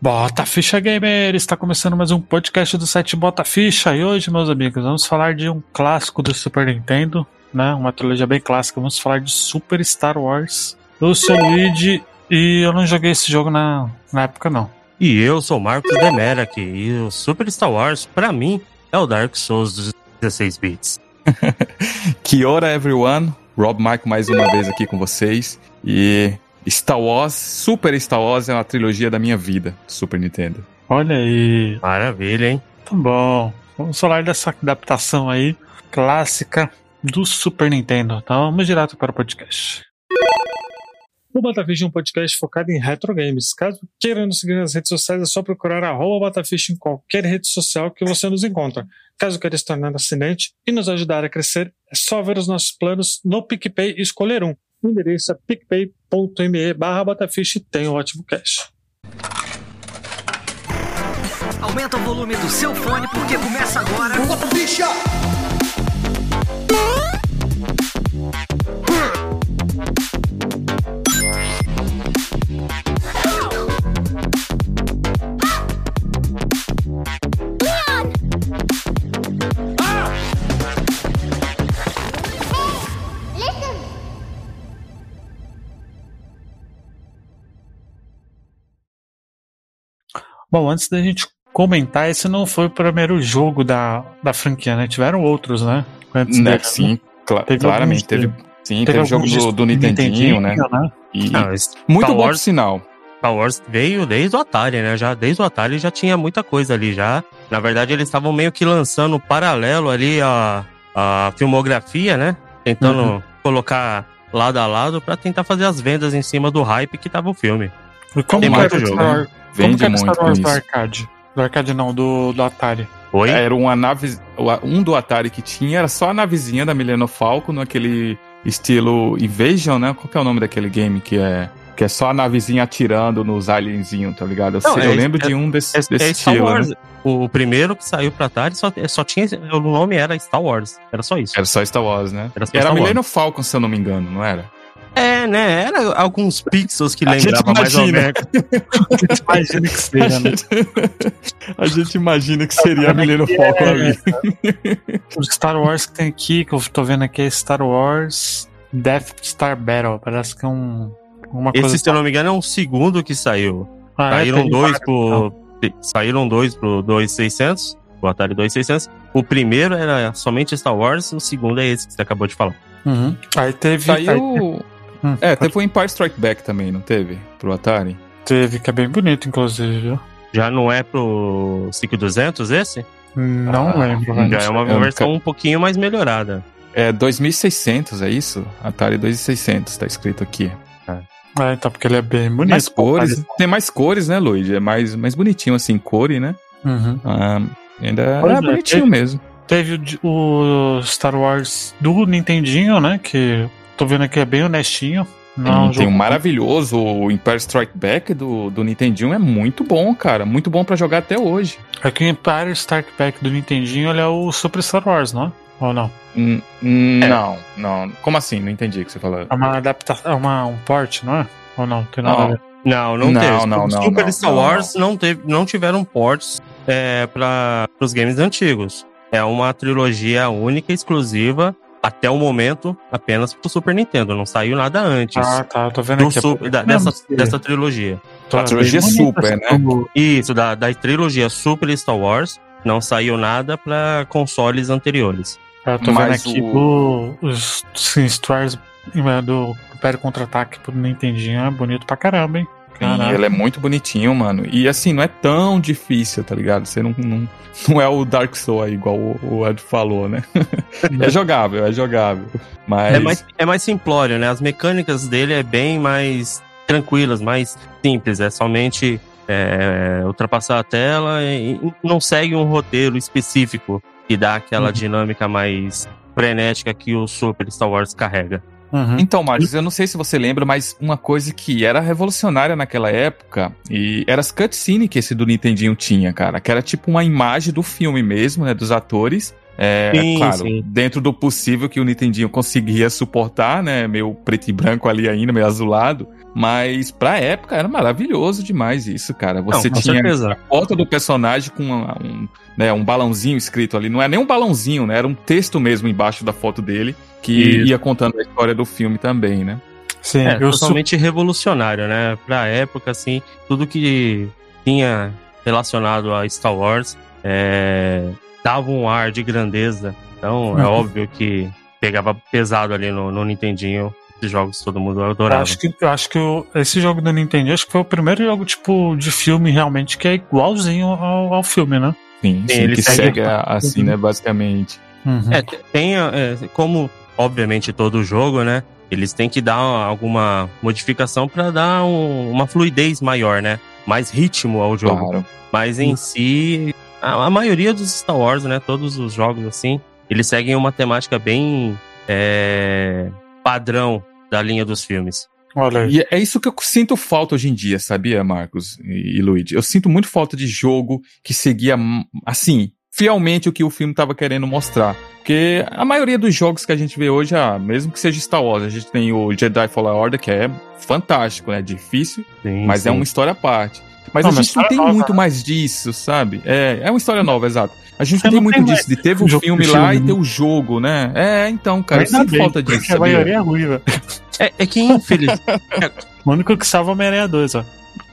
Bota Ficha Gamer! Está começando mais um podcast do site Bota Ficha e hoje, meus amigos, vamos falar de um clássico do Super Nintendo, né? Uma trilogia bem clássica. Vamos falar de Super Star Wars. Eu sou o Luigi e eu não joguei esse jogo na, na época, não. E eu sou o Marcos Demera aqui. E o Super Star Wars, pra mim, é o Dark Souls dos 16 bits. Kia everyone, Rob Mike mais uma vez aqui com vocês. E Star Wars, Super Star Wars é uma trilogia da minha vida, Super Nintendo. Olha aí. Maravilha, hein? Tá bom. Vamos falar dessa adaptação aí, clássica do Super Nintendo. Então vamos direto para o podcast. O Batafish é um podcast focado em retro games. Caso queira nos seguir nas redes sociais, é só procurar arroba Batafish em qualquer rede social que você nos encontra. Caso queira se tornar assinante e nos ajudar a crescer, é só ver os nossos planos no PicPay e escolher um. Endereço é picpay.me barra Batafish e tem o ótimo cash. Aumenta o volume do seu fone porque começa agora. Bom, antes da gente comentar, esse não foi o primeiro jogo da, da franquia, né? Tiveram outros, né? Antes Né, dele, sim, cla- Teve claramente. Teve, sim, Teve teve, jogo do, do Nintendinho, né? né? E, esse muito Star bom Wars, sinal. Star Wars veio desde o Atari, né? Já, desde o Atari já tinha muita coisa ali já. Na verdade, eles estavam meio que lançando paralelo ali a, a filmografia, né? Tentando Uhum. colocar lado a lado pra tentar fazer as vendas em cima do hype que tava o filme. E como Tem que muito era o jogo, Star Wars? Como Vende que era o muito Star Wars do arcade? Do arcade não, do, do Atari. Oi? Era uma nave. Um do Atari que tinha, era só a navezinha da Millennium Falcon, naquele estilo Invasion, né? Qual que é o nome daquele game que é. Que é só a navezinha atirando nos alienzinhos, tá ligado? Eu, Não, sei- é- eu lembro é- de um desse, É, desse é Star estilo. Wars. Né? O, primeiro que saiu pra Atari só, só tinha. O nome era Star Wars. Era só isso. Era só Star Wars, né? Era Era. Millennium Falcon, se eu não me engano, não era? É, né? Era alguns pixels que A gente lembravam mais ou menos. Imagina que seja, né? A gente imagina que seria a Millennium Falcon ali. O Star Wars que tem aqui, que eu tô vendo aqui, é Star Wars Death Star Battle. Parece que é um. Uma coisa. Esse, se eu não me engano, é um segundo que saiu. Ah, é, Saíram tem dois pro. Saíram dois pro 2600, o Atari 2600. O primeiro era somente Star Wars, o segundo é esse que você acabou de falar. Uhum. Aí teve. aí Saiu. Hum, É, teve o Empire Strike Back também, não teve? Pro Atari? teve, que é bem bonito, inclusive? Já não é pro 5200 esse? Não Ah, lembro. Já é uma eu versão nunca- um pouquinho mais melhorada. É 2600, é isso? Atari 2600, tá escrito aqui. É, então, porque ele é bem bonito. Mais cores. Tem mais cores, né, Luigi? É mais, mais bonitinho, assim, core, né? Uhum. Ah, ainda Pois é é, bonitinho teve- mesmo. Teve o o Star Wars do Nintendinho, né? Que tô vendo aqui é bem honestinho. Não, é um tem, jogo- um maravilhoso, o Empire Strike Back do, do Nintendinho é muito bom, cara. Muito bom pra jogar até hoje. Aqui o Empire Strike Back do Nintendinho ele é o Super Star Wars, não é? Ou não? Hum, hum, Não, não. Como assim? Não entendi o que você falou. É uma adaptação, é uma, um port, não é? Ou não? Tem nada a Não. ver. Não, não, Não, teve. não, Os não, Super não, Star não, Wars não, teve, não tiveram ports é, para os games antigos. É uma trilogia única e exclusiva, até o momento, apenas pro Super Nintendo. Não saiu nada antes Ah, tá. Tô vendo do aqui. Super- da- dessa, dessa trilogia. Tô a trilogia Super, né? como- Isso, da, da trilogia Super Star Wars, não saiu nada para consoles anteriores. Eu tô vendo Mas aqui o- do, os Star Wars é, do Império Contra-Ataque pro Nintendinho é bonito pra caramba, hein? Caraca. ele é muito bonitinho, mano. E assim, não é tão difícil, tá ligado? Você não, não, não é o Dark Souls aí, igual o, o Ed falou, né? é jogável, é jogável. Mas. É mais, é mais simplório, né? As mecânicas dele é bem mais tranquilas, mais simples. É somente é, ultrapassar a tela e e não segue um roteiro específico que dá aquela Uhum. dinâmica mais frenética que o Super Star Wars carrega. Uhum. Então, Marcos, eu não sei se você lembra, mas uma coisa que era revolucionária naquela época, e era as cutscenes que esse do Nintendinho tinha, cara. Que era tipo uma imagem do filme mesmo, né? Dos atores. É, Sim, é claro, sim. dentro do possível que o Nintendinho conseguia suportar, né? Meio preto e branco ali ainda, meio azulado. Mas pra época era maravilhoso demais isso, cara. Você Não, tinha certeza. a foto do personagem com uma- um, né, um balãozinho escrito ali. Não é nem um balãozinho, né? Era um texto mesmo embaixo da foto dele que Isso. ia contando a história do filme também, né? Sim, É, eu sou. totalmente revolucionário, né? Pra época, assim, tudo que tinha relacionado a Star Wars é, dava um ar de grandeza. Então, é Uhum. óbvio que pegava pesado ali no, no Nintendinho. Esses jogos todo mundo Eu adorava. acho que, eu acho que o- esse jogo do Nintendo acho que foi o primeiro jogo tipo de filme realmente que é igualzinho ao, ao filme, né? Sim, Sim, sim, ele que segue- segue a- assim, né? Basicamente. Uhum. É, te- tem, é, como, obviamente, todo jogo, né? Eles têm que dar alguma modificação pra dar um- uma fluidez maior, né? Mais ritmo ao jogo. Claro. Mas em si, a, a maioria dos Star Wars, né? Todos os jogos assim, eles seguem uma temática bem é, padrão da linha dos filmes. Olha. E é isso que eu sinto falta hoje em dia, sabia, Marcos e, e Luigi? Eu sinto muito falta de jogo que seguia, assim, fielmente o que o filme estava querendo mostrar. Porque a maioria dos jogos que a gente vê hoje, ah, mesmo que seja Star Wars, a gente tem o Jedi Fallen Order, que é fantástico, né? Difícil, Sim, mas é sim. uma história à parte. Mas Não, a mas gente não tem nova, muito né? mais disso, sabe? É, é uma história nova, exato. A gente não tem não muito tem disso, mais de teve o jogo filme lá filme, e ter né? o jogo, né? É, então, cara, eu Ainda sinto bem, falta disso, a sabia? maioria é ruiva. É, é que, infeliz... O único que salva é Homem-Aranha 2, ó.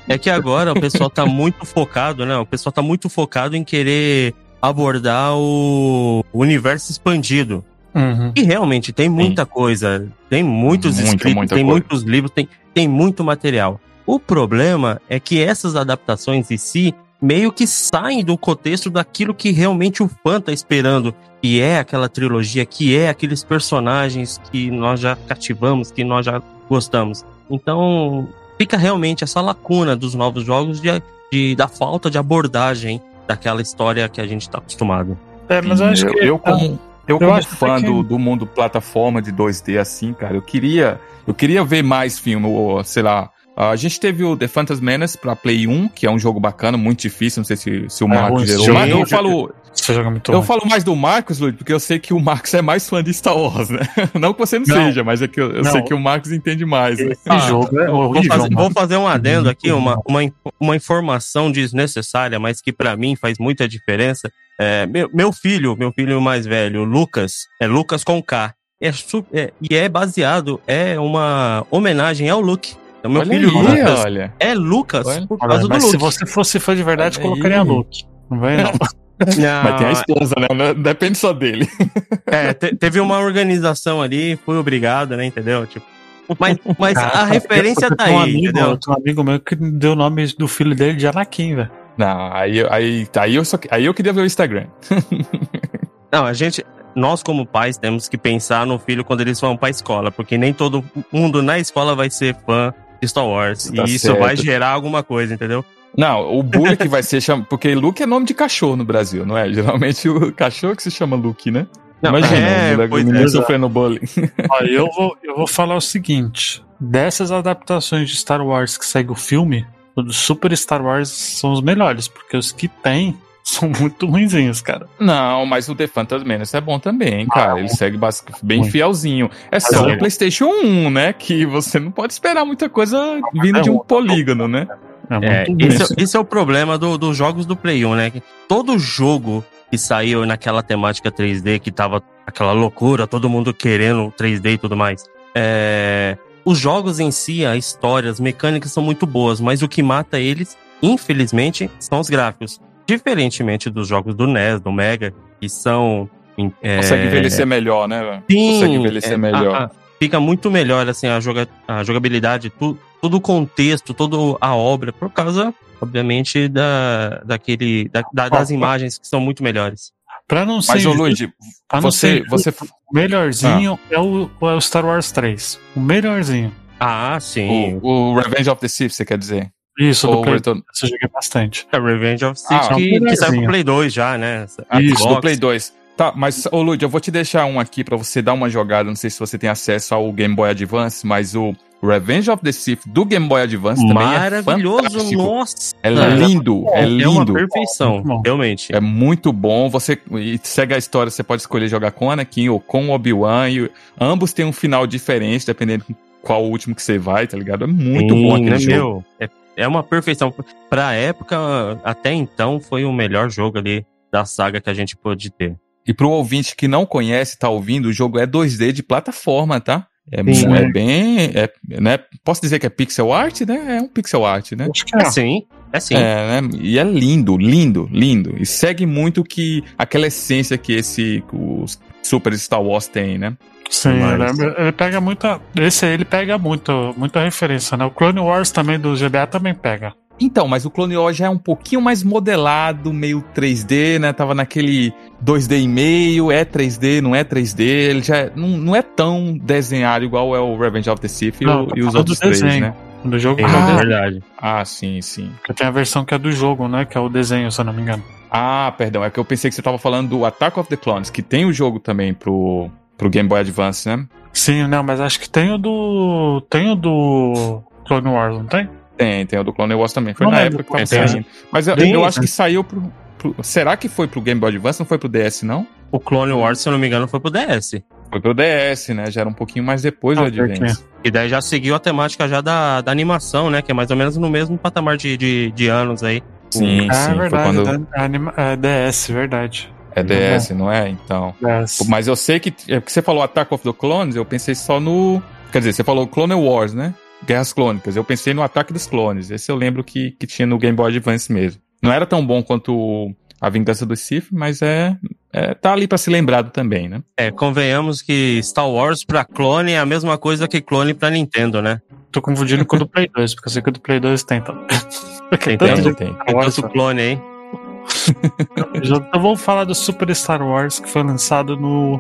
é que agora o pessoal tá muito focado, né? O pessoal tá muito focado em querer abordar o universo expandido. Uhum. E realmente tem muita coisa, tem muitos Muito, escritos, muita tem coisa. muitos livros, tem, tem muito material. O problema é que essas adaptações em si meio que saem do contexto daquilo que realmente o fã tá esperando, que é aquela trilogia, que é aqueles personagens que nós já cativamos, que nós já gostamos. Então, fica realmente essa lacuna dos novos jogos de, de- da falta de abordagem daquela história que a gente tá acostumado. É, mas eu acho eu, que. eu como, eu como acho fã que- do, do mundo plataforma de 2D assim, cara, eu queria, eu queria ver mais filme, ou, sei lá. A gente teve o The Phantasm Menace pra Play 1, que é um jogo bacana, muito difícil, não sei se, se o É, Marcos ruim, gerou. Mas eu falo, é muito eu ruim. falo mais do Marcos, Luiz, porque eu sei que o Marcos é mais fã de Star Wars, né? Não que você não, Não. seja, mas é que eu, eu sei que o Marcos entende mais. Né? Esse jogo é Vou horrível. fazer, mano. vou fazer um adendo aqui, uma, ruim. uma, uma informação desnecessária, mas que pra mim faz muita diferença. É, meu, meu filho, meu filho mais velho, Lucas, é Lucas com K, é, su- é- e é baseado, é uma homenagem ao Luke. Então, meu olha filho aí, Lucas olha. é Lucas Olha. por Olha, causa do mas se Luke. você fosse fã de verdade, Olha colocaria aí. Luke. Não vem, não. Não, Mas tem a esposa, né? Depende só dele. é, te- teve uma organização ali, fui obrigado, né, entendeu? Tipo, mas, mas a Cara, referência tá um aí, amigo, entendeu? eu tenho um amigo meu que deu o nome do filho dele de Anakin, velho. Não, aí, aí, aí, eu só, aí eu queria ver o Instagram. Não, a gente, nós como pais temos que pensar no filho quando eles vão pra escola, porque nem todo mundo na escola vai ser fã Star Wars. Tá e isso certo. vai gerar alguma coisa, entendeu? Não, o bully que vai ser chama. Porque Luke é nome de cachorro no Brasil, não é? Geralmente o cachorro que se chama Luke, né? Não, Imagina, é, o moleque- o pois menino é. sofrendo bullying. Ó, eu, vou, eu vou falar o seguinte: dessas adaptações de Star Wars que segue o filme, o do Super Star Wars são os melhores, porque os que tem são muito ruinzinhos, cara. Não, mas o The Phantasm Menace é bom também, cara. Ah, Ele segue bem Ruim. fielzinho. É só é- o PlayStation 1, né? Que você não pode esperar muita coisa vindo é de um um- polígono, né? É É, esse, é- esse é o problema do- dos jogos do Play 1, né? Que Todo jogo que saiu naquela temática 3D, que tava aquela loucura, todo mundo querendo 3D e tudo mais. É, os jogos em si, a história, as mecânicas são muito boas, mas o que mata eles, infelizmente, são os gráficos. Diferentemente dos jogos do NES, do Mega, que são. é, Consegue envelhecer melhor, né? Sim, Consegue envelhecer é, melhor. a- a- fica muito melhor assim a, joga, a jogabilidade, tu, todo o contexto, toda a obra, por causa, obviamente, da, daquele, da- da- das Ó, imagens que são muito melhores. Pra não ser. Mas, ô Luigi, você, ser você, melhorzinho é, o, é o Star Wars 3. O melhorzinho. Ah, sim. o, o Revenge of the Sith, você quer dizer? Isso, do Ou Play Return... 2 eu joguei bastante. É Revenge of Sith Ah, que, que saiu pro Play 2 já, né? Ah, Isso, do Xbox. Play 2. Tá, mas, ô Lud, eu vou te deixar um aqui pra você dar uma jogada. Não sei se você tem acesso ao Game Boy Advance, mas o Revenge of the Sith do Game Boy Advance também é Maravilhoso, fantástico. nossa. É lindo, é É uma lindo. perfeição, realmente. É muito bom. Você segue a história, você pode escolher jogar com o Anakin ou com o Obi-Wan. Ambos têm um final diferente, dependendo qual o último que você vai, tá ligado? É muito Sim, bom aquele né, jogo. meu? É, é uma perfeição. Pra época, até então, foi o melhor jogo ali da saga que a gente pôde ter. E pro ouvinte que não conhece, tá ouvindo, o jogo é 2D de plataforma, tá? É, Sim. é bem. É, né? Posso dizer que é pixel art, né? É um pixel art, né? Acho que É é. sim, é sim. É, né? E é lindo, lindo, lindo. E segue muito que aquela essência que esse o Super Star Wars tem, né? Sim, ele, ele pega muita. Esse aí ele pega muito, muita referência, né? O Clone Wars também do GBA também pega. Então, mas o Clone Wars já é um pouquinho mais modelado, meio 3D, né? Tava naquele 2D e meio, é 3D, não é 3D, ele já é- não, não é tão desenhado igual é o Revenge of the Sith e, Não, o- tô e os outros três, né? Do jogo é é desenho. verdade. Ah, sim, sim. Porque tem a versão que é do jogo, né? Que é o desenho, se eu não me engano. Ah, perdão, é que eu pensei que você tava falando do Attack of the Clones, que tem o jogo também pro, pro Game Boy Advance, né? Sim, não, mas acho que tem o do. Tem o do Clone Wars, não tem? Tem, tem o do Clone Wars também. Foi Não na lembro época que tava saindo. Mas eu, eu acho que saiu pro, pro- Será que foi pro Game Boy Advance? Não foi pro DS, não? O Clone Wars, se eu não me engano, foi pro DS. Foi pro DS, né? Já era um pouquinho mais depois do Ah, que Advance. E daí já seguiu a temática já da, da animação, né? Que é mais ou menos no mesmo patamar de, de, de anos aí. Sim, Ah, sim. é Foi verdade. quando. anima- é DS, verdade. É DS, não é? Então. DS. Mas eu sei que. É porque você falou Attack of the Clones, eu pensei só no. Quer dizer, você falou Clone Wars, né? Guerras Clônicas. Eu pensei no Ataque dos Clones. Esse eu lembro que, que tinha no Game Boy Advance mesmo. Não era tão bom quanto A Vingança do Sith, mas é. é tá ali pra ser lembrado também, né? É, convenhamos que Star Wars pra clone é a mesma coisa que clone pra Nintendo, né? Tô confundindo com o do Play 2, porque eu sei que o do Play 2 tem. Então. Tem, Tanto tem. de tem. Tem tanto clone aí. Então vamos falar do Super Star Wars, que foi lançado no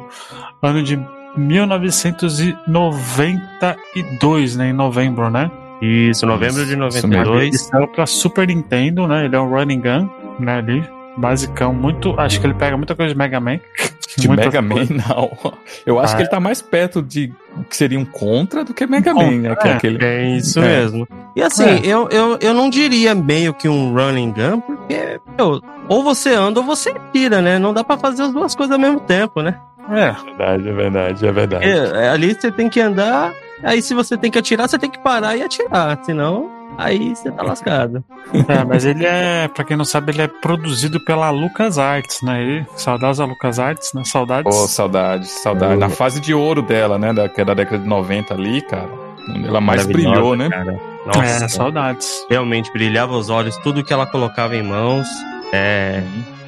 ano de 1992, né? Em novembro, né? Isso, novembro de Isso, 92. Ele saiu pra Super Nintendo, né? Ele é um running gun, né? Ali. Basicão, muito. Acho que ele pega muita coisa de Mega Man. De Mega Man, coisa. não. Eu acho Ah. que ele tá mais perto de que seria um Contra do que Mega Man, né? Que é é. aquele. É isso É. mesmo. E assim, É. eu, eu, eu não diria meio que um running gun, porque, meu, ou você anda ou você tira, né? Não dá pra fazer as duas coisas ao mesmo tempo, né? É, verdade, é verdade, é verdade. É, ali você tem que andar, aí se você tem que atirar, você tem que parar e atirar, senão aí você tá lascado. é, mas ele é, pra quem não sabe, ele é produzido pela LucasArts, né? E, saudades da LucasArts, né? Saudades. Pô, saudade, saudade. Na fase de ouro dela, né? Da, que é da década de 90 ali, cara. Ela mais brilhou, né? cara. Nossa, é, saudades. realmente brilhava os olhos, tudo que ela colocava em mãos, é,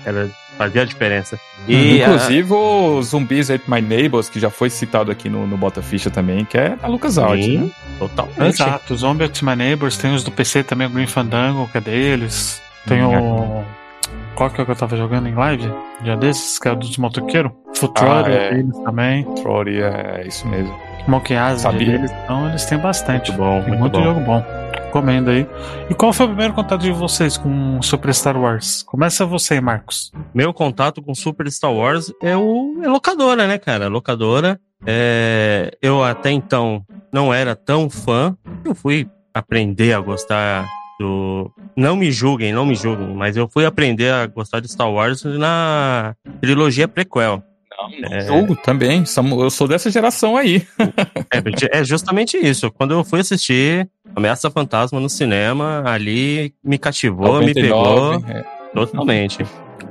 era, fazia a diferença. E a- Inclusive o Zumbis Ate My Neighbors, que já foi citado aqui no, no Bota Ficha também, que é a LucasArts, né? totalmente. Exato, o Zombie X My Neighbors, tem os do PC também, o Green Fandango, que é deles. Tem o. Qual que é o que eu tava jogando em live? Dia desses, que é o dos motoqueiros. Futura Ah, é. deles também. Trory, é isso mesmo. Monkey Island Sabia. deles. Então eles têm bastante. Muito bom, muito, muito bom. jogo bom. Recomendo aí. E qual foi o primeiro contato de vocês com Super Star Wars? Começa você, Marcos. Meu contato com Super Star Wars é o é locadora, né, cara? Locadora. É, eu até então não era tão fã. Eu fui aprender a gostar do. Não me julguem, não me julguem, mas eu fui aprender a gostar de Star Wars na trilogia prequel. É. Jogo também. Eu sou dessa geração aí. É, é justamente isso. Quando eu fui assistir Ameaça Fantasma no cinema, ali me cativou, me pegou 99, é. totalmente.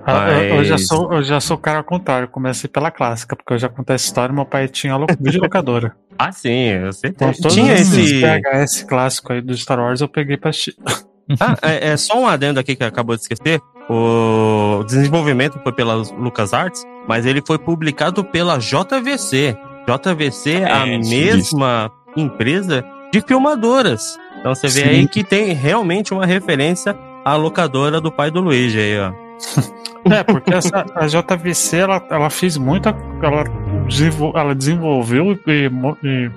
Ah, eu, eu já Mas- sou, eu já sou o cara ao contrário. Comecei pela clássica, porque eu já contei essa história. Meu pai tinha lo- videolocadora. Ah, sim, eu sei. Então, todos Tinha esse. VHS clássico aí do Star Wars eu peguei pra assistir. Ah, é, é só um adendo aqui que acabou de esquecer. O desenvolvimento foi pela LucasArts, mas ele foi publicado pela JVC. JVC é a É, mesma empresa de filmadoras. Então você vê Sim. aí que tem realmente uma referência à locadora do pai do Luigi aí, ó. É, porque essa, a JVC ela, ela fez muita. Ela, desenvol- ela desenvolveu e, e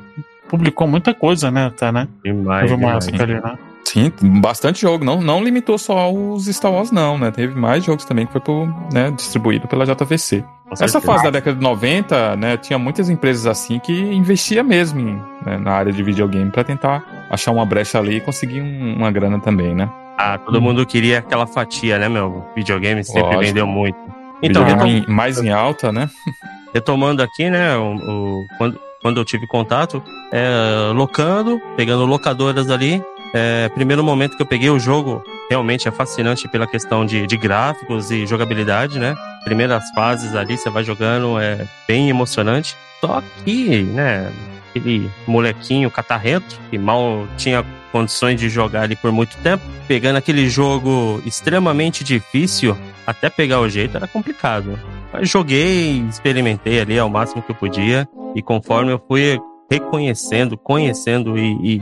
publicou muita coisa, né? Até, né? Demais, Teve uma demais. época ali, né? Sim, bastante jogo. Não, não limitou só aos Star Wars, não, né? Teve mais jogos também que foi pro, né, distribuído pela JVC. Essa fase da década de 90, né, tinha muitas empresas assim que investia mesmo em, né, na área de videogame pra tentar achar uma brecha ali e conseguir um- uma grana também, né? Ah, todo mundo queria aquela fatia, né, meu? Videogame sempre Lógico. vendeu muito. Então, retom- mais em alta, né? retomando aqui, né, o, o- quando, quando eu tive contato, é, locando, pegando locadoras ali. É, primeiro momento que eu peguei o jogo, realmente é fascinante pela questão de, de gráficos e jogabilidade, né? Primeiras fases ali, você vai jogando, é bem emocionante. Só que, né, aquele molequinho catarrento, que mal tinha condições de jogar ali por muito tempo, pegando aquele jogo extremamente difícil, até pegar o jeito era complicado. Mas joguei, experimentei ali ao máximo que eu podia, e conforme eu fui reconhecendo, conhecendo e, e-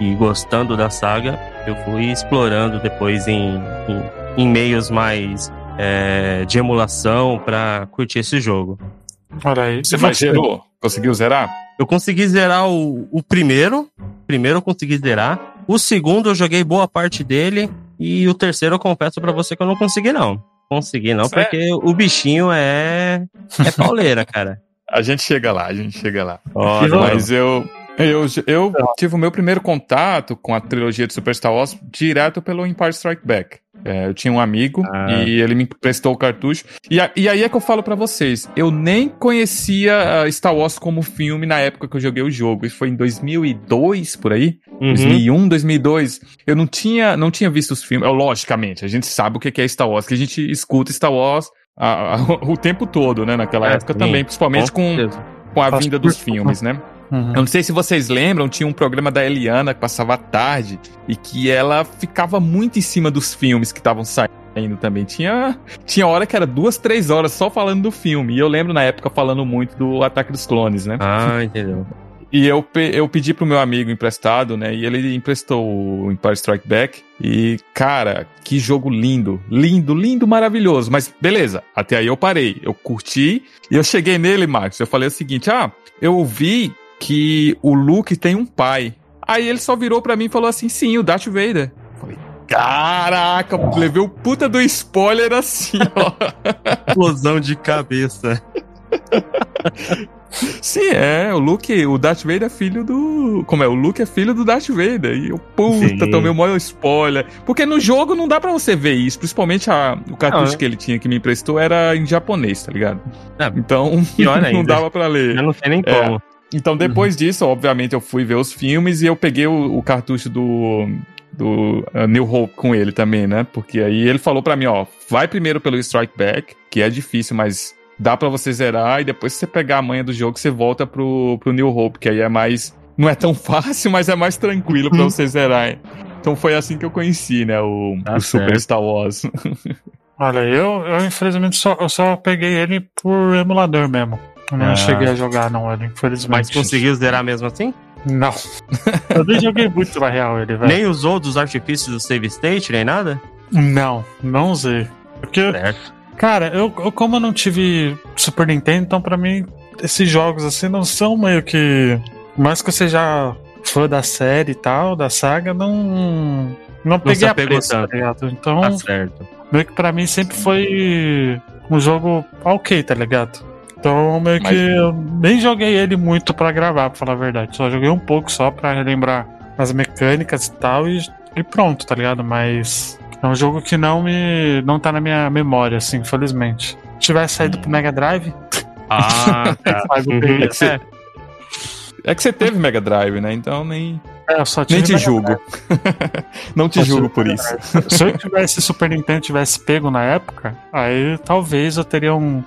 e gostando da saga, eu fui explorando depois em, em, em meios mais é, de emulação para curtir esse jogo. Olha aí. Você mas zerou? Conseguiu zerar? Eu consegui zerar o, o primeiro. Primeiro eu consegui zerar. O segundo eu joguei boa parte dele. E o terceiro eu confesso pra você que eu não consegui, não. Consegui, não, Sério? porque o bichinho é. É pauleira, cara. A gente chega lá, a gente chega lá. Olha, Mas eu, eu, eu tive o meu primeiro contato com a trilogia de Super Star Wars direto pelo Empire Strike Back. É, eu tinha um amigo Ah. e ele me emprestou o cartucho. E, a- e aí é que eu falo pra vocês, eu nem conhecia ah, Star Wars como filme na época que eu joguei o jogo. Isso foi em 2002, por aí? Uhum. 2001, 2002. Eu não tinha, não tinha visto os filmes. Eu, logicamente, a gente sabe o que é Star Wars, que a gente escuta Star Wars ah, ah, o tempo todo, né? Naquela É, época sim. também, principalmente com, com a vinda dos filmes, né? Uhum. Eu não sei se vocês lembram, tinha um programa da Eliana que passava à tarde e que ela ficava muito em cima dos filmes que estavam saindo também. Tinha, tinha hora que era duas, três horas só falando do filme. E eu lembro na época falando muito do Ataque dos Clones, né? Ah, entendeu. E eu, pe- eu pedi pro meu amigo emprestado, né? E ele emprestou o Empire Strike Back. E, cara, que jogo lindo. Lindo, lindo, maravilhoso. Mas beleza, até aí eu parei. Eu curti. E eu cheguei nele, Marcos. Eu falei o seguinte: ah, eu vi que o Luke tem um pai. Aí ele só virou pra mim e falou assim: sim, o Darth Vader. Eu Falei, caraca, levei o puta do spoiler assim, ó. Explosão de cabeça. Sim, é, o Luke, o Darth Vader é filho do. Como é? O Luke é filho do Darth Vader. E eu, puta, Sim. tomei o maior spoiler. Porque no jogo não dá pra você ver isso. Principalmente a, o cartucho é. que ele tinha que me emprestou era em japonês, tá ligado? Ah, então, pior não dava pra ler. Eu não sei nem É. como. Então, depois disso, obviamente, eu fui ver os filmes e eu peguei o, o cartucho do. Do uh, New Hope com ele também, né? Porque aí ele falou pra mim, ó, vai primeiro pelo Strike Back, que é difícil, mas dá pra você zerar, e depois você pegar a manha do jogo, você volta pro, pro New Hope, que aí é mais. Não é tão fácil, mas é mais tranquilo pra você zerar. Então foi assim que eu conheci, né? O, Tá o Super. Star Wars. Olha, eu, eu infelizmente só, eu só peguei ele por emulador mesmo. Eu não Ah. cheguei a jogar, não, ele, infelizmente. Mas conseguiu zerar mesmo assim? Não. Eu nem joguei muito na real ele, velho. Nem usou dos artifícios do save state, nem nada? Não, não usei. Porque, Certo. Cara, eu, eu como eu não tive Super Nintendo, então pra mim esses jogos assim não são meio que. Por mais que eu seja fã da série e tal, da saga, não. Não peguei a tanto. tá ligado? Então, Tá certo. meio que pra mim sempre foi um jogo ok, tá ligado? Então, meio Mas- que eu nem joguei ele muito pra gravar, pra falar a verdade. Só joguei um pouco só pra relembrar as mecânicas e tal e, e pronto, tá ligado? Mas é um jogo que não me não tá na minha memória, assim, infelizmente. Se tivesse saído pro Mega Drive, Ah, tá. Uhum. É que você, é que você teve Mega Drive, né? Então nem, é, eu só tive nem te Mega julgo. não te Só julgo por isso. Se eu tivesse Super Nintendo tivesse pego na época, aí talvez eu teria um,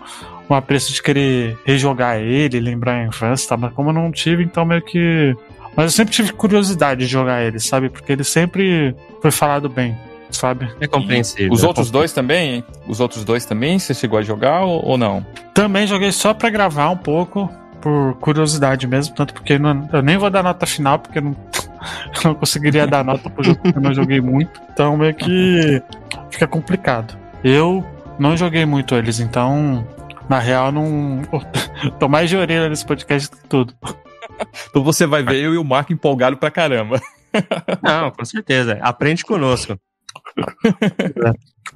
um apreço de querer rejogar ele, lembrar a infância, tá? Mas como eu não tive, então meio que. Mas eu sempre tive curiosidade de jogar ele, sabe? Porque ele sempre foi falado bem, sabe? É compreensível. Os outros dois também? Os outros dois também? Você chegou a jogar ou, ou não? Também joguei só pra gravar um pouco, por curiosidade mesmo, tanto porque não- eu nem vou dar nota final, porque eu não, eu não conseguiria dar nota pro jogo porque eu não joguei muito. Então meio que fica complicado. Eu não joguei muito eles, então na real não. Tô mais de orelha nesse podcast do que tudo. Então você vai ver eu e o Marco empolgado pra caramba. Não, com certeza. Aprende conosco.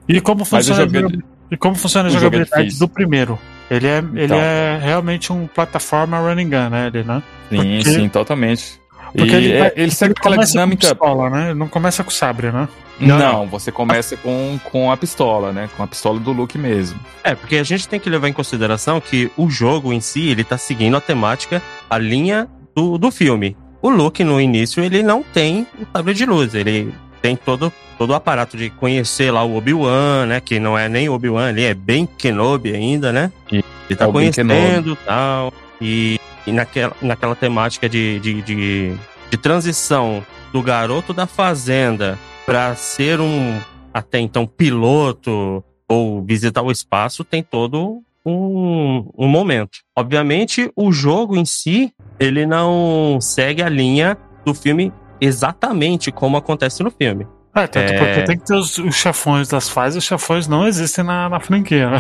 E como funciona, jogabil- e como funciona a o jogo é jogabilidade difícil. do primeiro? Ele é, ele Então. é realmente um plataforma running gun, né? Ele, né? Sim, Porque- sim, totalmente. Porque e ele, ele, vai- ele segue aquela começa dinâmica. Com pistola, né? Ele não começa com sabre, né? Não, Não, você começa com, com a pistola, né? Com a pistola do Luke mesmo. É, porque a gente tem que levar em consideração que o jogo em si, ele tá seguindo a temática, a linha do, do filme. O Luke, no início, ele não tem o sabre de luz, ele tem todo, todo o aparato de conhecer lá o Obi-Wan, né, que não é nem Obi-Wan, ele é bem Kenobi ainda, né? E- Ele tá é conhecendo e tal, e, e naquela, naquela temática de, de, de, de transição do garoto da fazenda pra ser um, até então, piloto ou visitar o espaço, tem todo um, um momento. Obviamente, o jogo em si, ele não segue a linha do filme exatamente como acontece no filme. É, tanto É. porque tem que ter os, os chefões das fases, os chefões não existem na, na franquia, né?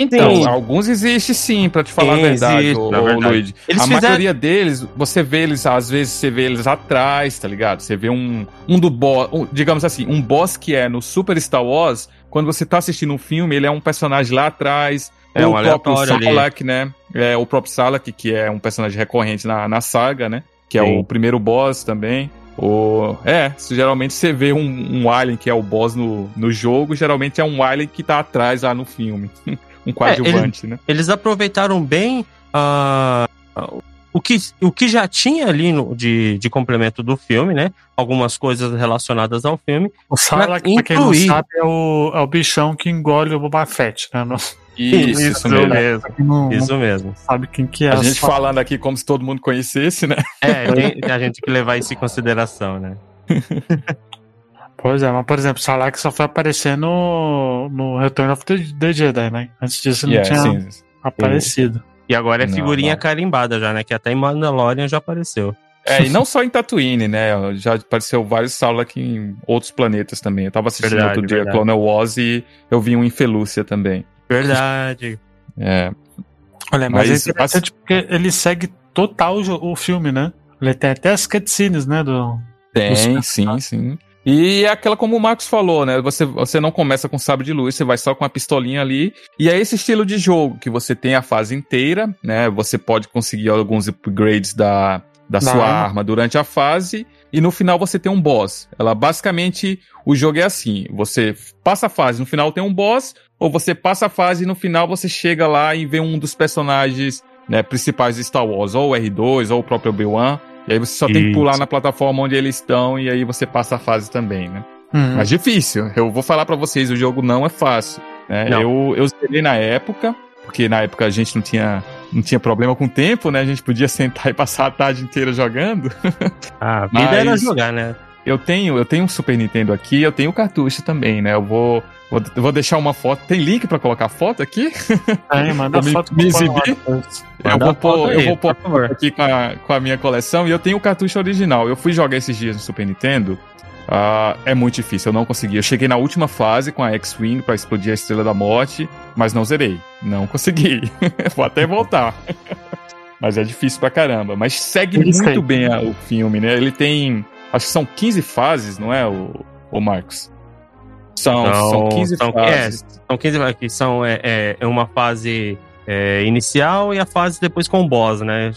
Então, Sim. alguns existem sim, pra te falar Sim, a verdade, existe, ô, verdade. Luigi. Eles a fizeram- maioria deles, você vê eles, às vezes você vê eles atrás, tá ligado? Você vê um, um do boss, um- digamos assim, um boss que é no Super Star Wars, quando você tá assistindo um filme, ele é um personagem lá atrás, É, ou um o próprio ali. Salak, né? É, o próprio Salak, que é um personagem recorrente na, na saga, né? Que é Sim. o primeiro boss também. O... É, se geralmente você vê um, um alien que é o boss no, no jogo, geralmente é um alien que tá atrás lá no filme. um coadjuvante, né? Eles aproveitaram bem ah, o, que, o que já tinha ali no- de, de complemento do filme, né? Algumas coisas relacionadas ao filme. O Sarlacc, pra quem não incluir- sabe, é o, é o bichão que engole o Boba Fett, né? Não, Isso, isso mesmo. mesmo. não, não Isso mesmo. sabe quem que é. A gente Sarlacc. falando aqui como se todo mundo conhecesse, né? É, tem, a gente tem que levar isso em consideração, né? Pois é, mas por exemplo, o Sarlacc só foi aparecer no, no Return of the, the Jedi, né? Antes disso ele Yeah, não tinha sim. aparecido. E agora é Não, figurinha não. carimbada já, né? Que até em Mandalorian já apareceu. É, e não só em Tatooine, né? Já apareceu vários Sarlacc em outros planetas também. Eu tava assistindo Verdade, outro dia verdade. Clone Wars e eu vi um em Felúcia também. Verdade. É, Olha, mas, Mas- é interessante porque ele segue total o, o filme, né? Ele tem até as cutscenes, né? Do... tem, Os- sim, sim. E é aquela como o Marcos falou, né? Você, você não começa com sabre de luz, você vai só com a pistolinha ali. E é esse estilo de jogo que você tem a fase inteira, né? Você pode conseguir alguns upgrades da, da Da sua arma. arma durante a fase. E no final você tem um boss. Ela basicamente, o jogo é assim: você passa a fase, no final tem um boss, ou você passa a fase e no final você chega lá e vê um dos personagens né, principais de Star Wars, ou o R2, ou o próprio Obi-Wan. E aí você só tem que Isso. pular na plataforma onde eles estão e aí você passa a fase também, né? Uhum. Mas difícil. Eu vou falar pra vocês, o jogo não é fácil. Né? Não. Eu, eu zerei na época, porque na época a gente não tinha, não tinha problema com o tempo, né? A gente podia sentar e passar a tarde inteira jogando. A vida era jogar, né? Eu tenho, eu tenho um Super Nintendo aqui, eu tenho o cartucho também, né? Eu vou, vou, vou deixar uma foto. Tem link pra colocar foto aqui? Aí, manda me- foto me exibir? Eu vou pôr, eu vou pôr aqui com a, com a minha coleção e eu tenho o cartucho original. Eu fui jogar esses dias no Super Nintendo. ah, é muito difícil, eu não consegui. Eu cheguei na última fase com a X-Wing pra explodir a Estrela da Morte, mas não zerei. Não consegui. Vou até voltar. mas é difícil pra caramba. Mas segue muito bem a- o filme, né? Ele tem. Acho que são 15 fases, não é, o, o Marcos? São, Então, são 15 são- fases. São 15 va- que são é, é, é uma fase é, inicial e a fase depois com o boss, né?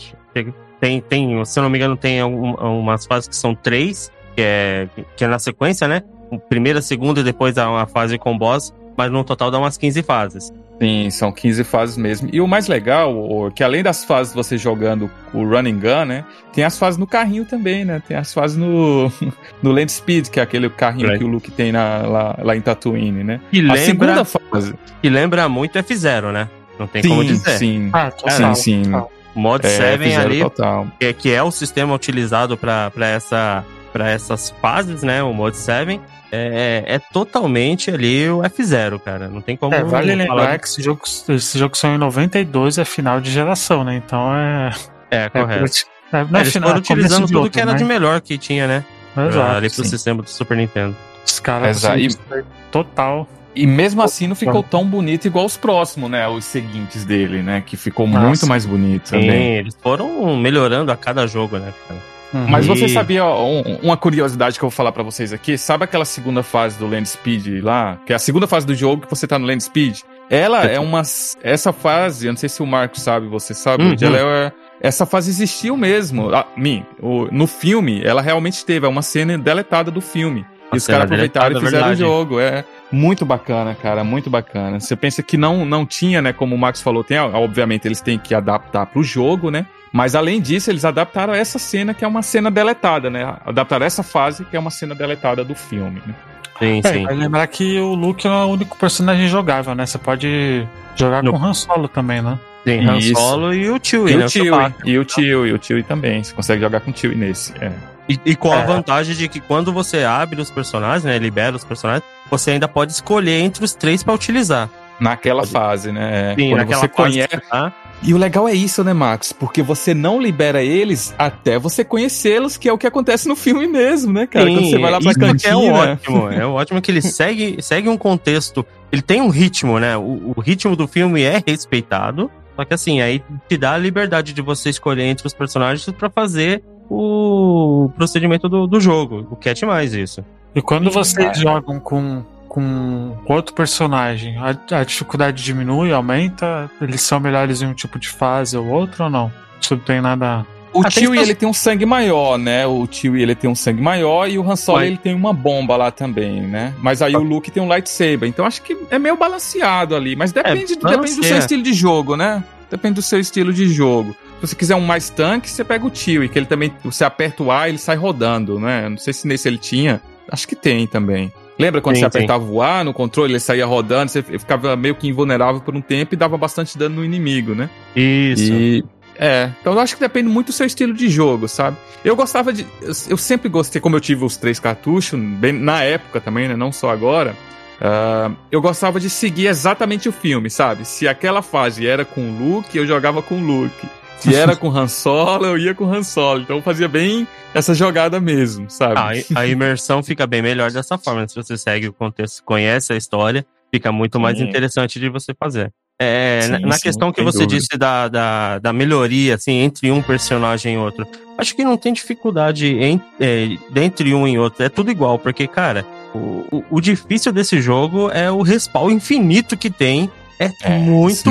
Tem, tem, se eu não me engano, tem algum- umas fases que são três, que é, que é na sequência, né? Primeira, segunda e depois a uma fase com o boss, mas no total dá umas 15 fases. Sim, são 15 fases mesmo. E o mais legal, o, que além das fases você jogando o Running Gun, né? Tem as fases no carrinho também, né? Tem as fases no, no Land Speed, que é aquele carrinho Right. que o Luke tem na- lá, lá em Tatooine, né? E A lembra, segunda fase. que lembra muito F0, né? Não tem como Sim, dizer. sim. Ah, total, Sim, sim. total. O Mod É, 7 fizeram ali, total. que é, que é o sistema utilizado para essa para essas fases, né? O Mod 7 é, é totalmente ali o F0, cara. Não tem como É, vale falar lembrar que esse jogo, esse jogo saiu em 92, é final de geração, né? Então é. É, é correto. É, é Eles final, foram é utilizando tudo outro, que era né? de melhor que tinha, né? Exato. ali pro sim. sistema do Super Nintendo. Os caras Exato. assim, E- total. E mesmo assim não ficou tão bonito igual os próximos, né? Os seguintes dele, né? Que ficou Nossa. muito mais bonito Sim, também. eles foram melhorando a cada jogo, né? cara? Uhum. Mas você sabia ó, um- uma curiosidade que eu vou falar pra vocês aqui? Sabe aquela segunda fase do Land Speed lá? Que é a segunda fase do jogo que você tá no Land Speed? Ela é uma. Essa fase, eu não sei se o Marcos sabe, você sabe, Uhum. ela é, essa fase existiu mesmo. Ah, mim, no filme, ela realmente teve, é uma cena deletada do filme. E os caras aproveitaram e fizeram o jogo. É muito bacana, cara, muito bacana. Você pensa que não, não tinha, né? Como o Max falou, tem, obviamente eles têm que adaptar pro jogo, né? Mas além disso, eles adaptaram essa cena que é uma cena deletada, né? Adaptaram essa fase que é uma cena deletada do filme. Né? Sim, É, sim. vai lembrar que o Luke é o único personagem jogável, né? Você pode jogar No- com Han Solo também, né? Tem Han. Solo e o Chewie, E né? o Chewie, e o Chewie, e o Chewie também. Você consegue jogar com o Chewie nesse. É. E, e com a É. vantagem de que quando você abre os personagens, né? Libera os personagens, você ainda pode escolher entre os três pra utilizar. Naquela fase, né? É. Sim, Quando naquela você fase conhece. tá. E o legal é isso, né, Max? Porque você não libera eles até você conhecê-los, que é o que acontece no filme mesmo, né, cara? Quando Sim, você vai lá pra isso que cantina. É o ótimo, é o ótimo que ele segue, segue um contexto. Ele tem um ritmo, né? O, o ritmo do filme é respeitado. Só que assim, aí te dá a liberdade de você escolher entre os personagens pra fazer o procedimento do, do jogo. O que é demais isso. E quando Sim, vocês cara. jogam com, com outro personagem, a, a dificuldade diminui, aumenta? Eles são melhores em um tipo de fase ou outro ou não? Isso não tem nada. O Ah, que- ele tem um sangue maior, né? O Chewie, ele tem um sangue maior e o Han Solo, Vai. ele tem uma bomba lá também, né? Mas aí o Luke tem um lightsaber. Então acho que é meio balanceado ali. Mas depende, depende do seu estilo de jogo, né? Depende do seu estilo de jogo. Se você quiser um mais tanque, você pega o Chewie, que ele também, você aperta o A e ele sai rodando, né? Não sei se nesse ele tinha. Acho que tem também. Lembra quando Sim, você apertava o A no controle, ele saía rodando, você ficava meio que invulnerável por um tempo e dava bastante dano no inimigo, né? Isso. E. É, então eu acho que depende muito do seu estilo de jogo, sabe? Eu gostava de. Eu, eu sempre gostei, como eu tive os três cartuchos, bem, na época também, né? Não só agora. ah, eu gostava de seguir exatamente o filme, sabe? Se aquela fase era com o Luke, eu jogava com o Luke. Se era com Han Solo, eu ia com Han Solo. Então eu fazia bem essa jogada mesmo, sabe? A, a imersão fica bem melhor dessa forma. Se você segue o contexto, conhece a história, fica muito mais Sim. interessante de você fazer. É, Sim, na, sim, questão que você dúvida. disse da, da, da melhoria, assim, entre um personagem e outro, acho que não tem dificuldade em, é, dentre um e outro. É tudo igual, porque, cara, o, o, o difícil desse jogo é o respawn infinito que tem. É, É, muito.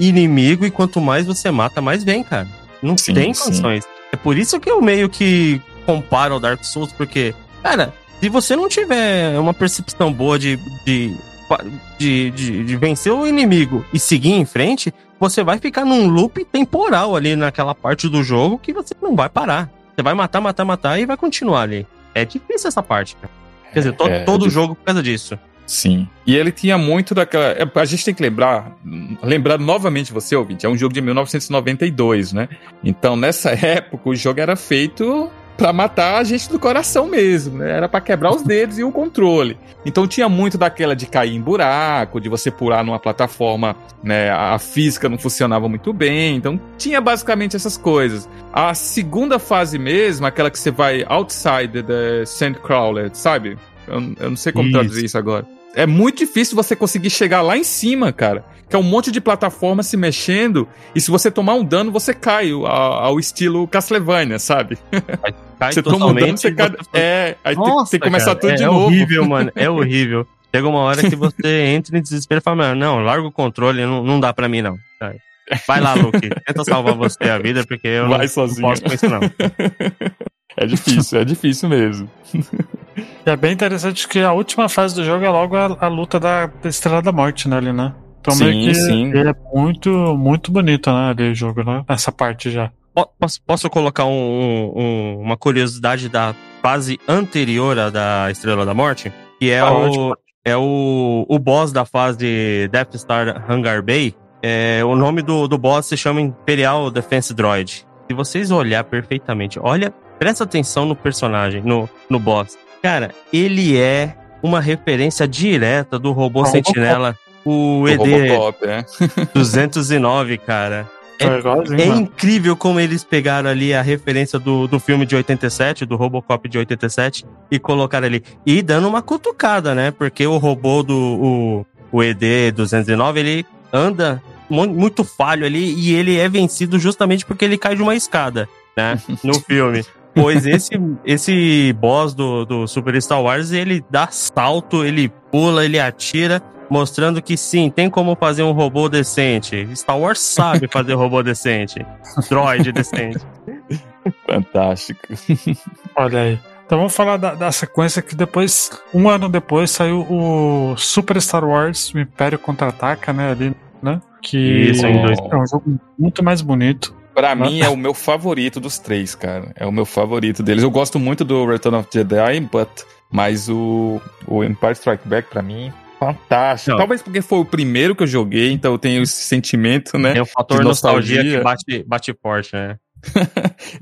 Inimigo e quanto mais você mata, mais vem, cara. Não Sim, tem sim. condições. É por isso que eu meio que comparo ao Dark Souls, porque, cara, se você não tiver uma percepção boa de, de, de, de, de vencer o inimigo e seguir em frente, você vai ficar num loop temporal ali naquela parte do jogo que você não vai parar. Você vai matar, matar, matar e vai continuar ali. É difícil essa parte, cara. Quer dizer, to, É, todo dif- jogo por causa disso. Sim. E ele tinha muito daquela. é, A gente tem que lembrar, lembrar novamente você, ouvinte, é um jogo de 1992, né? Então, nessa época, o jogo era feito pra matar a gente do coração mesmo, né? Era pra quebrar os dedos e o controle. Então tinha muito daquela de cair em buraco, de você pular numa plataforma, né? A a física não funcionava muito bem. Então tinha basicamente essas coisas. A segunda fase mesmo, aquela que você vai outside the Sandcrawler, sabe? Eu, eu não sei como Isso. traduzir isso agora. É muito difícil você conseguir chegar lá em cima, cara. Que é um monte de plataforma se mexendo. E se você tomar um dano, você cai ao, ao estilo Castlevania, sabe? Cai você toma um dano, você cai. você- É, aí tem, Nossa, tem que começar cara, tudo é, de é novo. horrível, mano. É horrível. Chega uma hora que você entra em desespero e fala, "Mano, não, larga o controle, não, não dá pra mim, não. Vai. Vai lá, Luke. Tenta salvar você a vida, porque eu Vai não, sozinho. não posso com isso, não. é difícil, é difícil mesmo. E é bem interessante que a última fase do jogo é logo a, a luta da, Estrela da Morte, né, ali, né? Então Sim, meio que sim. ele é muito, muito bonito, né, ali o jogo, né? Essa parte já. Po- Posso, posso colocar um- um- uma curiosidade da fase anterior à da Estrela da Morte? Que é, Pode, o, é o, o boss da fase Death Star Hangar Bay. É, o nome do, do boss se chama Imperial Defense Droid. Se vocês olhar perfeitamente, olha, presta atenção no personagem, no, no boss. Cara, ele é uma referência direta do robô Sentinela, o O ED Robocop, é. 209, cara. É- É incrível como eles pegaram ali a referência do, do filme de 87, do Robocop de 87, e colocaram ali. E dando uma cutucada, né? Porque o robô do o, o ED-209, ele anda mu- muito falho ali e ele é vencido justamente porque ele cai de uma escada, né? No filme. Pois esse, esse boss do, do Super Star Wars, ele dá salto, ele pula, ele atira. mostrando que sim, tem como fazer um robô decente. Star Wars sabe fazer robô decente. Droid decente. Fantástico. Olha aí. Então vamos falar da, da, sequência que depois, um ano depois, saiu o Super Star Wars, o Império Contra-Ataca, né? Ali, né? Que Isso, em dois- é um jogo muito mais bonito. Pra mim é o meu favorito dos três, cara. É o meu favorito deles. Eu gosto muito do Return of the Jedi, but, mas o, o Empire Strike Back, pra mim, fantástico. Não. Talvez porque foi o primeiro que eu joguei, então eu tenho esse sentimento, né? Tem o fator nostalgia, nostalgia. que bate, bate forte, né?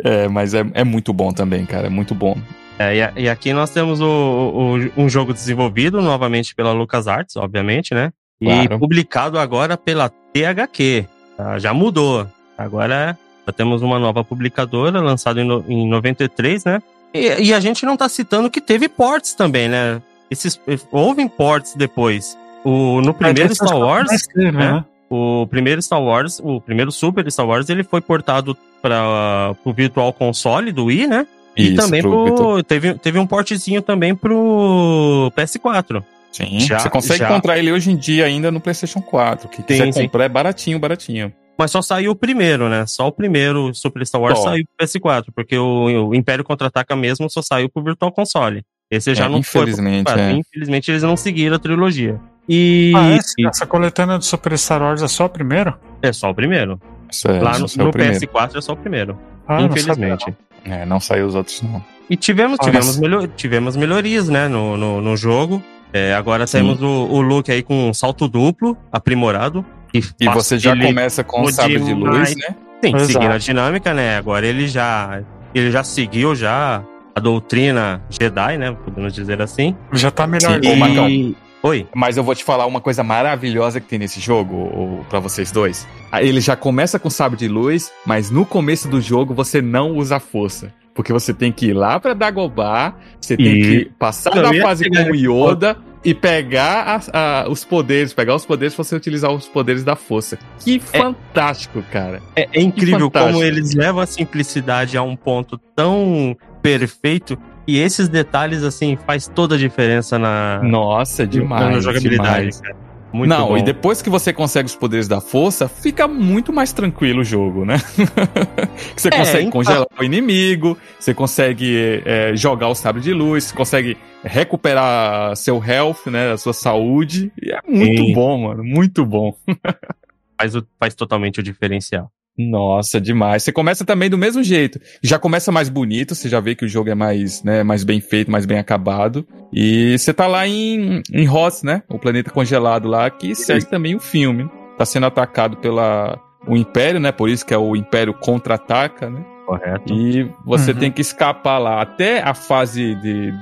É, mas é, é muito bom também, cara. É muito bom. É, e, e aqui nós temos o, o- um jogo desenvolvido novamente pela LucasArts, obviamente, né? E Claro. publicado agora pela THQ. tá? Já mudou. Agora já temos uma nova publicadora, lançado em, no- em 93, né? E, e a gente não tá citando que teve ports também, né? Esses, houve ports depois. O, no primeiro Star Wars, teve, né? né? o primeiro Star Wars, o primeiro Super Star Wars, ele foi portado para o Virtual Console do Wii, né? E Isso, também pro pro, teve, teve um portezinho também pro PS4. Sim. Já- Você consegue já. encontrar ele hoje em dia ainda no PlayStation 4. Que quiser sim. comprar é baratinho, baratinho. Mas só saiu o primeiro, né? Só o primeiro Super Star Wars Só. saiu pro PS4, porque o, o Império Contra-Ataca mesmo só saiu pro Virtual Console. Esse já É, não foi infelizmente, PS4. é. Infelizmente eles não seguiram a trilogia. E Ah, essa, essa coletânea do Super Star Wars é só o primeiro? é só o primeiro. Isso é, Lá no, é o no primeiro. PS4 é só o primeiro. Ah, não infelizmente. sabia, É, não saiu os outros, não. E tivemos, Ah, tivemos, mas- melhor, tivemos melhorias, né, no, no, no jogo. É, agora Sim. temos o, o look aí com um salto duplo, aprimorado. E, E você já começa com o sabre de luz, demais. né? Sim, Exato. seguindo a dinâmica, né? Agora ele já, ele já seguiu já a doutrina Jedi, né? Podemos dizer assim. Já tá melhor. Sim. Ô, Marcão. Oi. Mas eu vou te falar uma coisa maravilhosa que tem nesse jogo, para vocês dois. Ah, Ele já começa com sabre de luz, mas no começo do jogo você não usa a força. Porque você tem que ir lá pra Dagobah, você tem E- que passar da fase chegar com o nesse Yoda e pegar a- a- os poderes, pegar os poderes pra você utilizar os poderes da força. Que fantástico, cara. É, é incrível como eles levam a simplicidade a um ponto tão perfeito. E esses detalhes, assim, faz toda a diferença na, Nossa, demais. na jogabilidade, demais. cara. Muito não, bom. e depois que você consegue os poderes da força, fica muito mais tranquilo o jogo, né? Você É, consegue então- congelar o inimigo, você consegue é, jogar o sabre de luz, você consegue recuperar seu health, né? A sua saúde. E é muito Sim. bom, mano. Muito bom. Faz, o- faz totalmente o diferencial. Nossa, demais. Você começa também do mesmo jeito. Já começa mais bonito, você já vê que o jogo é mais, né, mais bem feito, mais bem acabado. E você tá lá em, em Ross, né? O planeta congelado lá, que segue também o filme. Tá sendo atacado pela o Império, né? Por isso que é o Império contra-ataca, né? Correto. E você Uhum. tem que escapar lá até a fase de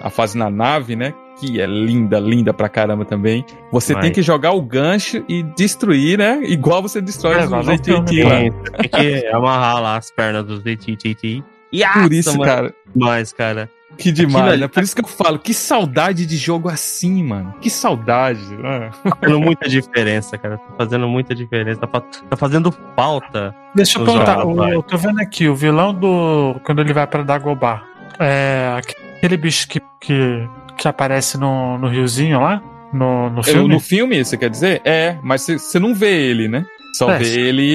a fase na nave, né? Que é linda, linda pra caramba também. Você Vai. tem que jogar o gancho e destruir, né? Igual você destrói É, os filme, lá. Tem, tem que amarrar lá as pernas dos AT&T. E Por isso, cara, Demais, cara. que demais, Aquilo ali- né? Por isso que eu falo, que saudade de jogo assim, mano. Que saudade. né? Tá fazendo muita diferença, cara. Tá fazendo muita diferença. Tá, tá fazendo falta. Deixa eu perguntar, jogos, eu tô vendo aqui, o vilão do. Quando ele vai pra Dagobah. É aquele bicho que, que, que aparece no, no riozinho lá? No, no Eu- filme? no filme, você quer dizer? É, mas você- não vê ele, né? Só É, vê ele.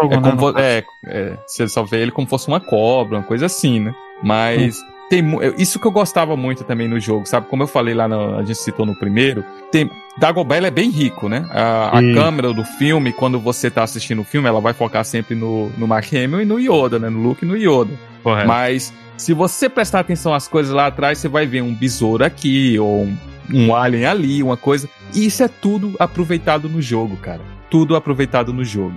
Jogo, É, né, como é, é, você só vê ele como fosse uma cobra, uma coisa assim, né? Mas tem mu- é, isso que eu gostava muito também no jogo, sabe? Como eu falei lá, no, a gente citou no primeiro, tem Dagobah é bem rico, né? A, a câmera do filme, quando você tá assistindo o filme, ela vai focar sempre no, no Mark Hamill e no Yoda, né? No Luke e no Yoda. Correto. Mas se você prestar atenção às coisas lá atrás, você vai ver um besouro aqui, ou um, um alien ali, uma coisa. E isso é tudo aproveitado no jogo, cara. Tudo aproveitado no jogo.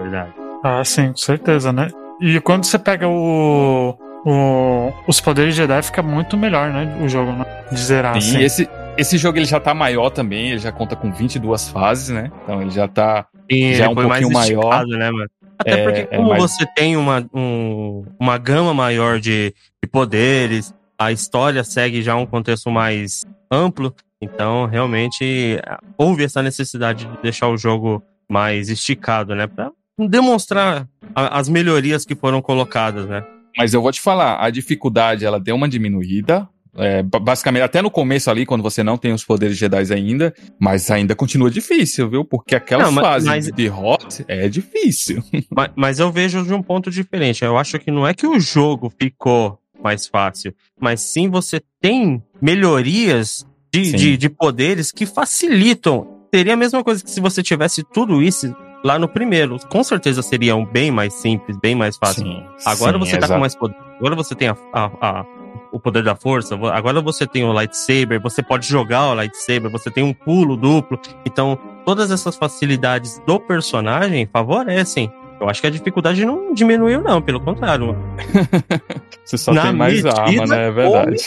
Verdade. Ah, sim, com certeza, né? E quando você pega o, o- os poderes Jedi, fica muito melhor, né? O jogo, né? De zerar, Sim, assim. esse, esse jogo ele já tá maior também, ele já conta com 22 fases, né? Então ele já tá. E Já é ele um foi mais pouquinho maior. esticado, né, mano? Até É, porque, é como mais- você tem uma, um- uma gama maior de, de poderes, a história segue já um contexto mais amplo, então realmente houve essa necessidade de deixar o jogo mais esticado, né? Pra demonstrar a- as melhorias que foram colocadas, né? Mas eu vou te falar, a dificuldade ela deu uma diminuída, É, ba- basicamente, até no começo ali, quando você não tem os poderes Jedi ainda, mas ainda continua difícil, viu? Porque aquela Não, fase mas- de Hot é difícil. Mas, mas eu vejo de um ponto diferente. Eu acho que não é que o jogo ficou mais fácil, mas sim você tem melhorias de, Sim. de, de poderes que facilitam. Seria a mesma coisa que se você tivesse tudo isso lá no primeiro. Com certeza seria um bem mais simples, bem mais fácil. Agora sim, você tá exato. com mais poder. Agora você tem a, a- a- o poder da força. Agora você tem o lightsaber. Você pode jogar o lightsaber. Você tem um pulo duplo. Então, todas essas facilidades do personagem favorecem. Eu acho que a dificuldade não diminuiu, não. Pelo contrário. Você só Na tem mais arma, né? É verdade.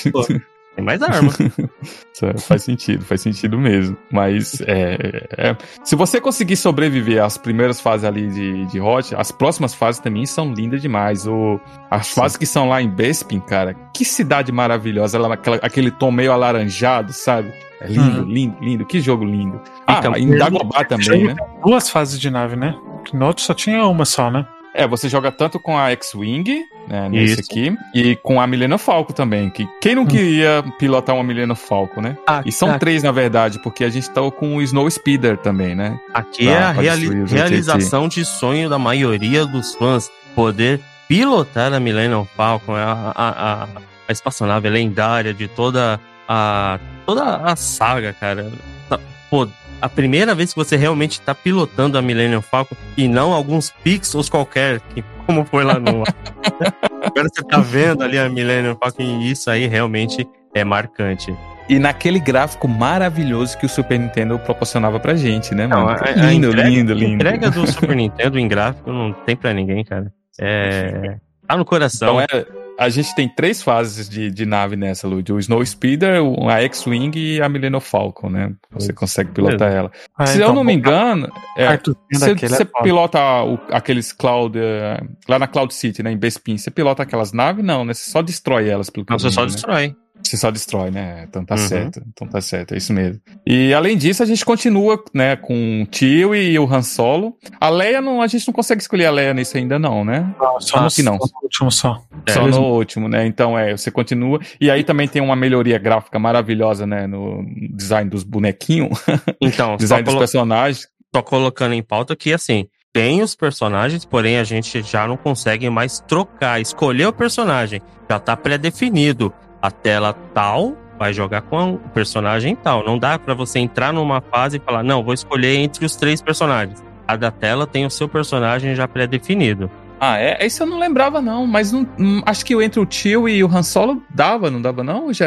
Tem mais arma. Isso é, faz sentido, faz sentido mesmo. Mas é, é- se você conseguir sobreviver às primeiras fases ali de, de Hot, as próximas fases também são lindas demais. O, as Sim. fases que são lá em Bespin, cara, que cidade maravilhosa. Ela, aquela- aquele tom meio alaranjado, sabe? É lindo, Hum. lindo, lindo. Que jogo lindo. Ah, Então, em Dagobah também, né? Duas fases de nave, né? No outro só tinha uma só, né? É, você joga tanto com a X-Wing, né, nesse Isso. aqui, e com a Milena Falco também. Que quem não queria pilotar uma Milena Falco, né? Ah, E são ah, três, na verdade, porque a gente tá com o Snow Speeder também, né? Aqui é Pra- a pra reali- realização de sonho da maioria dos fãs. Poder pilotar a Millennium Falcon, a, a, a, a espaçonave lendária de toda a, toda a saga, cara. Tá- Pô, a primeira vez que você realmente tá pilotando a Millennium Falcon e não alguns pixels qualquer, que, como foi lá no... Agora você tá vendo ali a Millennium Falcon e isso aí realmente é marcante. E naquele gráfico maravilhoso que o Super Nintendo proporcionava pra gente, né, Não, mano? a- a lindo, entrega- lindo, A lindo. entrega do Super Nintendo em gráfico não tem pra ninguém, cara. É. Tá no coração. Então, é, a gente tem três fases de, de nave nessa, Lud. O Snow Speeder, a X-Wing e a Millennium Falcon, né? Você consegue pilotar ela. Ah, Se então, eu não me engano, é, Você, é você foda. pilota o- aqueles Cloud. eh, lá na Cloud City, né? Em Bespin. Você pilota aquelas naves? Não, né? Você só destrói elas pelo que Não, você só né? destrói. Você só destrói, né? Então tá Uhum. certo. Então tá certo, é isso mesmo. E além disso, a gente continua, né, com o Tio e o Han Solo. A Leia, não, a gente não consegue escolher a Leia nisso ainda, não, né? Não, só Ah, no, que não. só no último só. É, Só mesmo. no último, né? Então é, você continua. E aí também tem uma melhoria gráfica maravilhosa, né? No design dos bonequinhos, Então, só, design dos colo- personagens. só colocando em pauta que, assim, tem os personagens, porém a gente já não consegue mais trocar, escolher o personagem. Já tá pré-definido. A tela tal vai jogar com o personagem tal. Não dá pra você entrar numa fase e falar, não, vou escolher entre os três personagens. Cada tela tem o seu personagem já pré-definido. Ah, é? Isso eu não lembrava, não. Mas não, hum, acho que entre o Tio e o Han Solo dava, não dava, não? Ou já,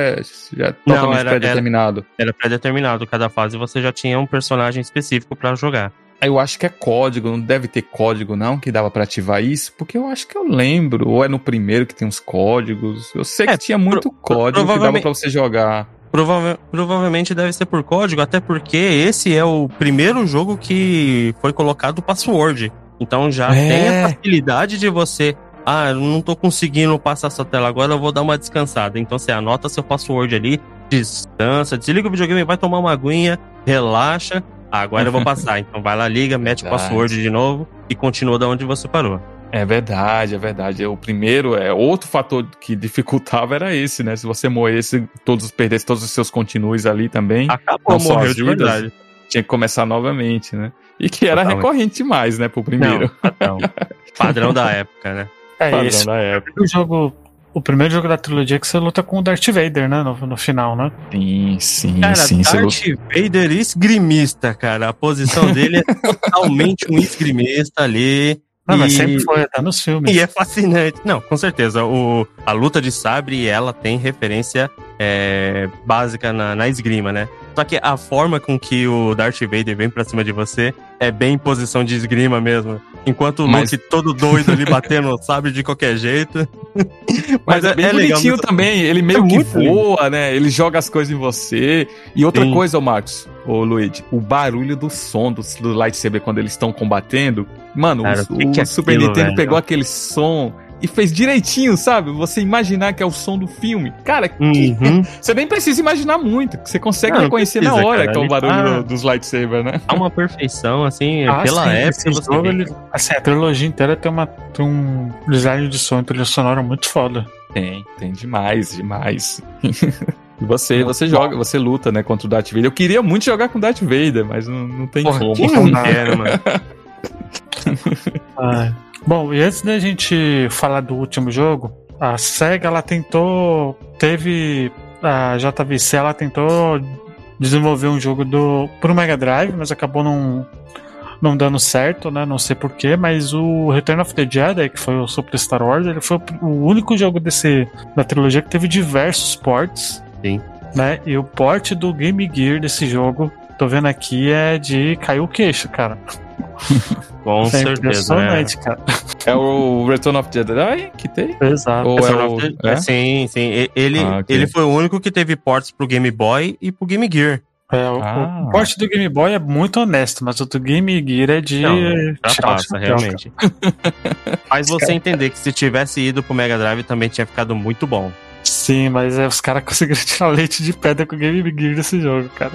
já totalmente era- pré-determinado? Era pré-determinado. Cada fase você já tinha um personagem específico pra jogar. Eu acho que é código, não deve ter código, não, que dava pra ativar isso, porque eu acho que eu lembro. Ou é no primeiro que tem os códigos. Eu sei que É, tinha muito código que dava pra você jogar. Prova- provavelmente deve ser por código, até porque esse é o primeiro jogo que foi colocado password. Então já É. tem a facilidade de você. Ah, eu não tô conseguindo passar essa tela agora, eu vou dar uma descansada. Então você anota seu password ali, descansa, desliga o videogame, vai tomar uma aguinha, relaxa. Ah, agora eu vou passar. Então vai lá, liga, mete o password de novo e continua da onde você parou. É verdade, é verdade. O primeiro, é outro fator que dificultava era esse, né? Se você morresse, todos perdesse todos os seus continues ali também, Acabou, morreu de vidas, verdade. tinha que começar novamente, né? E que era Totalmente. recorrente demais, né, pro primeiro. Não, padrão. padrão da época, né? É Padrão esse da época. o jogo. O primeiro jogo da trilogia que você luta com o Darth Vader, né? No, no final, né? Sim, sim, Cara, sim. você Darth Vader esgrimista, cara. A posição dele é totalmente um esgrimista ali. Não, mas E- sempre foi, até nos filmes. E é fascinante. Não, com certeza. O, a luta de sabre, ela tem referência é, básica na, na esgrima, né? Só que a forma com que o Darth Vader vem pra cima de você é bem em posição de esgrima mesmo. Enquanto o Mas- Luke todo doido ali batendo o sabre de qualquer jeito. Mas é, bem legal, bonitinho mas- também. Ele meio É que muito lindo. voa, né? Ele joga as coisas em você. E outra Sim. coisa, ô Marcos, ô Luigi, o barulho do som do, do lightsaber quando eles estão combatendo. Mano, Cara, o, o que que é o Super aquilo, Nintendo velho? pegou aquele som e fez direitinho, sabe? Você imaginar que é o som do filme. Cara, que- Uhum. você nem precisa imaginar muito. que Você consegue Não, não reconhecer precisa, na hora cara. que é o barulho tá- do- dos lightsabers, né? Há uma perfeição, assim, Ah, pela sim, época. Você jogo, ele- assim, a trilogia inteira tem, uma, tem um design de som e trilha sonora muito foda. Tem, tem demais, demais. E você, você joga, você luta, né, contra o Darth Vader. Eu queria muito jogar com o Darth Vader, mas não, não tem Porra, como. quem não quer, mano? Ah, Bom, e antes da gente falar do último jogo, a SEGA ela tentou. Teve. A JVC ela tentou desenvolver um jogo do pro Mega Drive, mas acabou não, não dando certo, né? Não sei porquê, mas o Return of the Jedi, que foi o Super Star Wars, ele foi o único jogo desse, da trilogia que teve diversos ports. Sim. Né? E o port do Game Gear desse jogo, tô vendo aqui, é de cair o queixo, cara. Com é certeza. né? impressionante, cara. É o Return of the Jedi que tem? Exato. Ou é o... the- é? Sim, sim. Ele, Ah, ok. ele foi o único que teve ports pro Game Boy e pro Game Gear. É, o, Ah. o porte do Game Boy é muito honesto, mas o do Game Gear é de. Não, passa, chapéu, realmente. Faz você entender que se tivesse ido pro Mega Drive também tinha ficado muito bom. Sim, mas é, os caras conseguiram tirar leite de pedra com o Game Gear desse jogo, cara.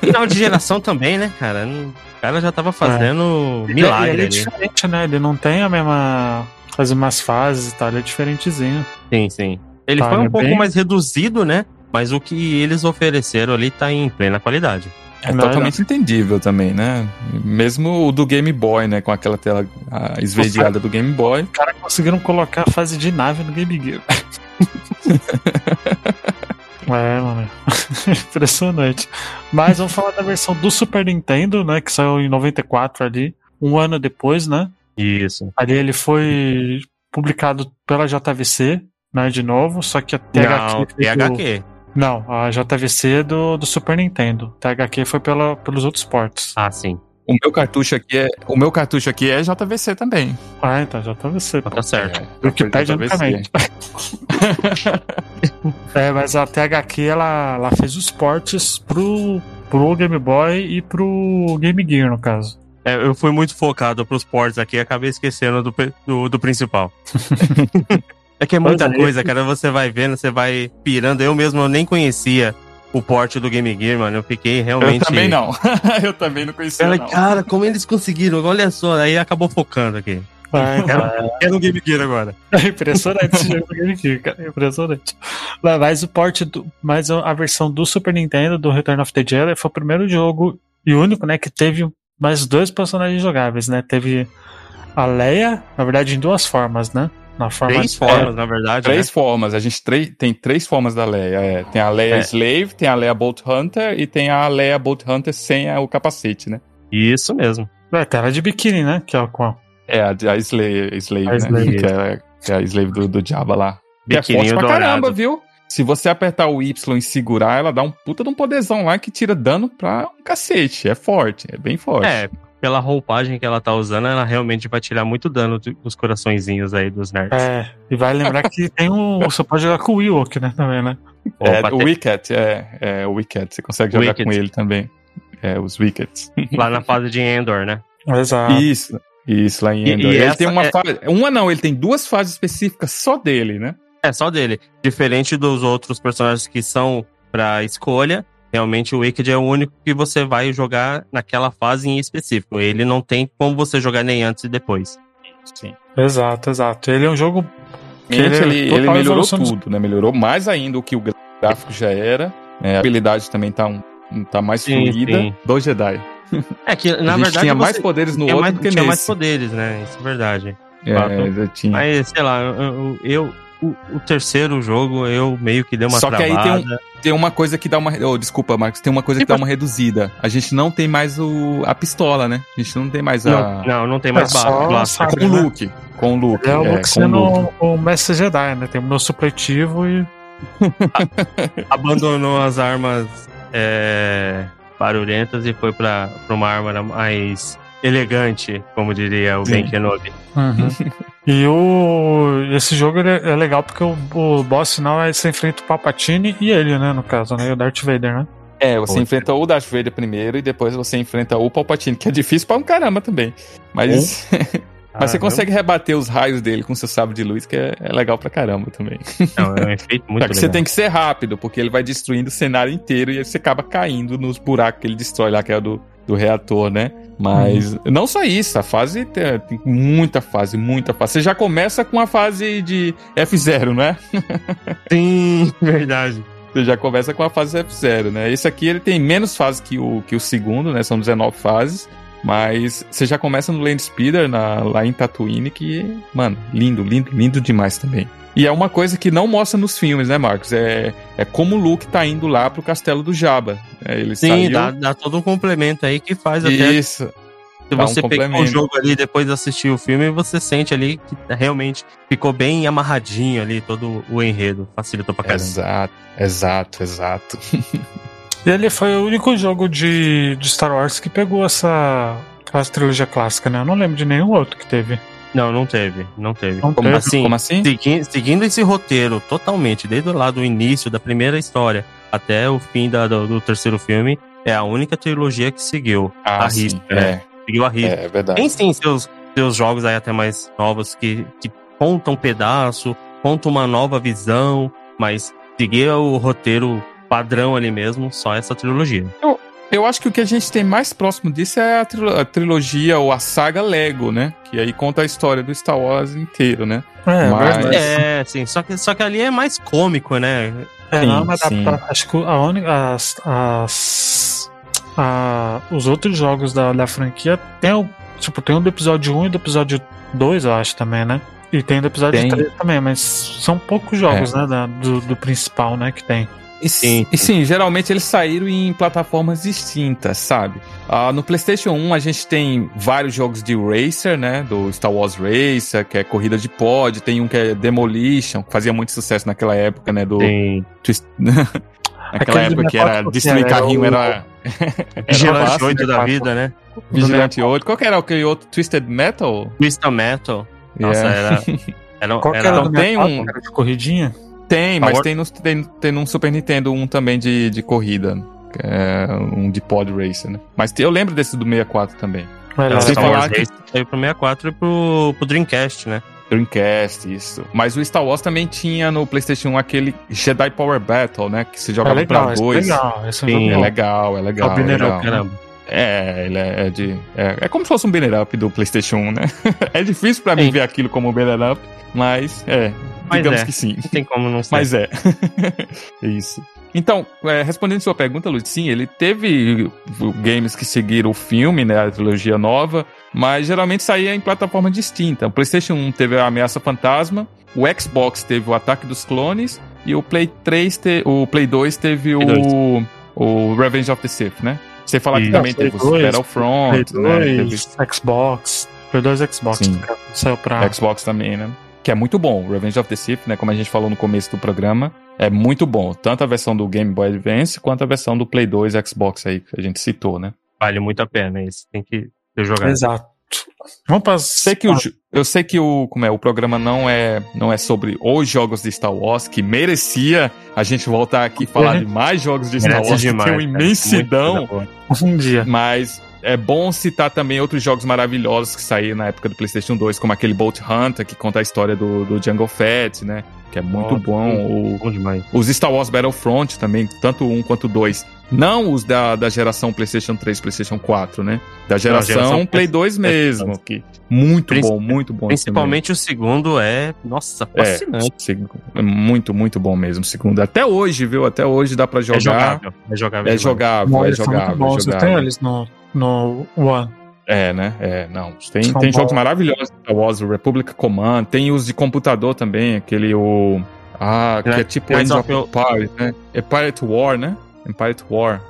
Final de geração também, né, cara? O cara já tava fazendo Ele- milagre ele é ali. diferente, né? Ele não tem a mesma. As mesmas fases e tal, ele é diferentezinho. Sim, sim. Ele Tá, foi um né, pouco bem- mais reduzido, né? Mas o que eles ofereceram ali tá em plena qualidade. É Não, totalmente entendível também, né? Mesmo o do Game Boy, né? Com aquela tela esverdeada do Game Boy. Os caras conseguiram colocar a fase de nave no Game Gear. é, mano. Impressionante. Mas vamos falar da versão do Super Nintendo, né? Que saiu em 94 ali. Um ano depois, né? Isso. Ali ele foi publicado pela JVC, né? De novo, só que a Não, THQ. do- THQ. Não, a JVC é do, do Super Nintendo. THQ foi pela, pelos outros ports. Ah, sim. O meu cartucho aqui é, o meu cartucho aqui é JVC também. Ah, então JVC. Tá certo. É, Wikipedia também. É, mas a THQ ela, ela fez os ports pro, pro Game Boy e pro Game Gear, no caso. É, eu fui muito focado pros ports aqui e acabei esquecendo do, do, do principal. é que é muita Pois é. coisa, cara. Você vai vendo, você vai pirando. Eu mesmo eu nem conhecia o port do Game Gear, mano. Eu fiquei realmente. Eu também não. eu também não conhecia, Ela, não. cara, como eles conseguiram? Olha só, aí acabou focando aqui. É, Quero um Game Gear agora. é impressionante esse jogo do Game Gear, cara. É impressionante. Mas- o port, do, mas a versão do Super Nintendo, do Return of the Jedi, foi o primeiro jogo e único, né, que teve mais dois personagens jogáveis, né? Teve a Leia, na verdade, em duas formas, né? Na forma Três de- formas, na verdade. Três né? formas. A gente tem três formas da Leia. é. Tem a Leia É. Slave, tem a Leia Bolt Hunter e tem a Leia Bolt Hunter sem a- o capacete, né? Isso mesmo. É, tela de biquíni, né? Que é o qual? É, a, a Slave, Slave A né? Slave. Que, é, que é a Slave do, do Jabba lá. Que é forte Biquininho pra caramba, dourado. viu? Se você apertar o Y e segurar, ela dá um puta de um poderzão lá que tira dano pra um cacete. É forte, é bem forte. É, pela roupagem que ela tá usando, ela realmente vai tirar muito dano do- dos coraçõezinhos aí dos nerds. É, e vai lembrar que tem um. Você pode jogar com o Ewok, né? Também, né? É, o Wicket, é, é o Wicket. Você consegue jogar Wicket. com ele também. É, os Wickets. lá na fase de Endor, né? Exato. Isso, isso, lá em E- Endor. e ele essa tem uma é- fase. Uma não, ele tem duas fases específicas só dele, né? É só dele. Diferente dos outros personagens que são pra escolha, realmente o Wicked é o único que você vai jogar naquela fase em específico. Ele não tem como você jogar nem antes e depois. Sim. Exato, exato. Ele é um jogo. Que Ele, ele é ele, total ele melhorou dos- tudo, né? Melhorou mais ainda o que o gráfico já era. né? A habilidade também tá, um, tá mais Sim, fluida sim. do Jedi. É que, na a gente verdade, tinha você mais poderes no outro mais, do que tinha mais nesse. poderes, né? Isso é verdade. É, tinha. Mas, sei lá, eu, eu- o, o terceiro jogo eu meio que dei uma Só que aí travada. tem um- Tem uma coisa que dá uma. Oh, desculpa, Marcos. Tem uma coisa que Tipo- dá uma reduzida. A gente não tem mais o, a pistola, né? A gente não tem mais a. Não, não, não tem mais É só blaster. É com o né? Luke. Com o Luke. É o é, Luke com sendo o Luke. o, o Mestre Jedi, né? Tem o meu supletivo e. Abandonou as armas é, barulhentas e foi pra, pra uma arma mais elegante, como diria o Sim. Ben Kenobi. e o. Esse jogo ele é, é legal porque o, o boss final é você enfrenta o Palpatine e ele, né? No caso, né? E o Darth Vader, né? É, você Pô. enfrenta o Darth Vader primeiro e depois você enfrenta o Palpatine, que é difícil pra um caramba também. Mas, mas você consegue rebater os raios dele com seu sabre de luz, que é, é legal pra caramba também. Não, é um efeito muito Só que você legal. tem que ser rápido, porque ele vai destruindo o cenário inteiro e aí você acaba caindo nos buracos que ele destrói lá, que é o do, do reator, né? Mas uhum. não só isso, a fase tem, tem, muita fase, muita fase. Você já começa com a fase de F0, né? Sim, verdade. Você já começa com a fase F0, né? Esse aqui ele tem menos fases que o, que o segundo, né? São 19 fases. Mas você já começa no Land Speeder, na, lá em Tatooine, que, mano, lindo, lindo, lindo demais também. E é uma coisa que não mostra nos filmes, né, Marcos? É, é como o Luke tá indo lá pro castelo do Jabba. É, ele Sim, saiu... dá, dá todo um complemento aí que faz até. Isso. Se você um pegou o jogo ali depois de assistir o filme, você sente ali que realmente ficou bem amarradinho ali todo o enredo. Facilitou pra caramba. Exato, exato, exato. e ele foi o único jogo de, de Star Wars que pegou essa, essa trilogia clássica, né? Eu não lembro de nenhum outro que teve. Não, não teve, não teve. Não como, teve. Assim, como assim? Segui, seguindo esse roteiro totalmente, desde lá do início da primeira história até o fim da, do, do, terceiro filme, é a única trilogia que seguiu ah, a risca, né? É. Seguiu a risca. É, é verdade. Tem sim seus, seus jogos aí até mais novos que, que contam um pedaço, contam uma nova visão, mas seguir o roteiro padrão ali mesmo, só essa trilogia. Eu, eu acho que o que a gente tem mais próximo disso é a, trilo a, trilogia ou a saga Lego, né? Que aí conta a história do Star Wars inteiro, né? É, Mas... é sim. Só que, só que ali é mais cômico, né? É, sim, não, mas dá pra, acho que a única, as, as, a, os outros jogos da, da franquia tem o, tipo, tem o do episódio 1 e do episódio 2, eu acho também, né? E tem do episódio tem. 3 também, mas são poucos jogos, é. né? Da, do, do principal, né? Que tem. E sim, e sim, geralmente eles saíram em plataformas distintas, sabe? Uh, no PlayStation 1 a gente tem vários jogos de Racer, né? Do Star Wars Racer, que é corrida de pod, tem um que é Demolition, que fazia muito sucesso naquela época, né? Do. Sim. Twist... Naquela época que era destruir era carrinho, era. Vigilante 8 da vida, né? Vigilante 8. Qual que era o outro? Twisted Metal? Twisted Metal. Nossa, yeah. era. era, Qual era, era, não tem um. De corridinha? Tem, mas tem no, tem, tem no Super Nintendo um também de, de corrida. É um de Pod Racer, né? Mas eu lembro desse do 64 também. Melhor. Sem falar que... Saiu pro 64 e pro, pro Dreamcast, né? Dreamcast, isso. Mas o Star Wars também tinha no PlayStation 1 aquele Jedi Power Battle, né? Que se jogava é legal, pra dois. É legal, esse Sim, é legal, é legal. É, é legal. É, ele é, é de. É, é, como se fosse um banner up do PlayStation 1, né? é difícil pra mim ver aquilo como um banner up, mas é. Mas digamos é. que sim. Não tem como não ser. Mas é. Isso. Então, é, respondendo sua pergunta, Luiz, sim, ele teve games que seguiram o filme, né, a trilogia nova, mas geralmente saía em plataforma distinta. O PlayStation 1 teve a Ameaça Fantasma, o Xbox teve o Ataque dos Clones e o Play 3 te, o Play 2 teve o, o Revenge of the Sith, né? Você falar que também teve o Battlefront, Play 2, né? Teve... Xbox, Play 2 Xbox, Sim. saiu pra Xbox também, né? que é muito bom. Revenge of the Sith, né, como a gente falou no começo do programa, é muito bom. Tanto a versão do Game Boy Advance quanto a versão do Play 2 Xbox aí que a gente citou, né? Vale muito a pena isso. Tem que ter jogado. Exato. Vamos para sei que o, eu sei que o como é o programa não é não é sobre os jogos de Star Wars que merecia a gente voltar aqui e falar de mais jogos de Star Wars demais, que tem uma imensidão um dia mas é bom citar também outros jogos maravilhosos que saíram na época do PlayStation 2, como aquele Bolt Hunter, que conta a história do, do Jungle Fett, né? Que é muito oh, bom. O, bom demais. Os Star Wars Battlefront também, tanto um quanto dois. Não os da, da geração PlayStation 3, PlayStation 4, né? Da geração, Não, geração Play 2 mesmo. Que muito Princip bom, muito bom. Principalmente o segundo é, nossa, fascinante. É, é, muito, muito bom mesmo. O segundo. Até hoje, viu? Até hoje dá pra jogar. É jogável. É jogável. É jogável, é jogável. É jogável. Tem eles no, no One. É, né? É, não. Tem, tem jogos maravilhosos Star Wars, o Republic Command, tem os de computador também, aquele o. Ah, que é, é tipo End of Empire, né? É Pirate War, né? Empire War.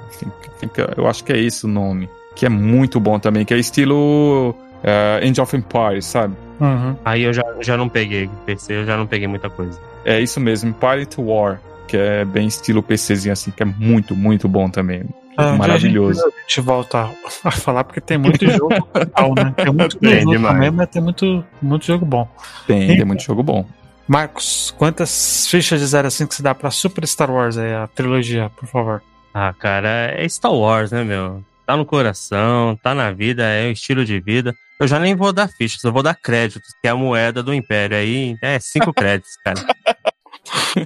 Fica, eu acho que é esse o nome. Que é muito bom também, que é estilo uh, End of Empire, sabe? Uhum. Aí eu já, já não peguei, PC eu já não peguei muita coisa. É isso mesmo, Empire War, que é bem estilo PCzinho assim, que é muito, muito bom também. Ah, maravilhoso. A gente, volta a falar porque tem muito jogo legal, né? Tem muito tem jogo também, mas tem muito, muito jogo bom. Tem, tem muito jogo bom. Marcos, quantas fichas de 0 a 5 se dá pra Super Star Wars aí, a trilogia, por favor? Ah, cara, é Star Wars, né, meu? Tá no coração, tá na vida, é o estilo de vida. Eu já nem vou dar fichas, eu vou dar créditos, que é a moeda do Império. Aí é cinco créditos, cara.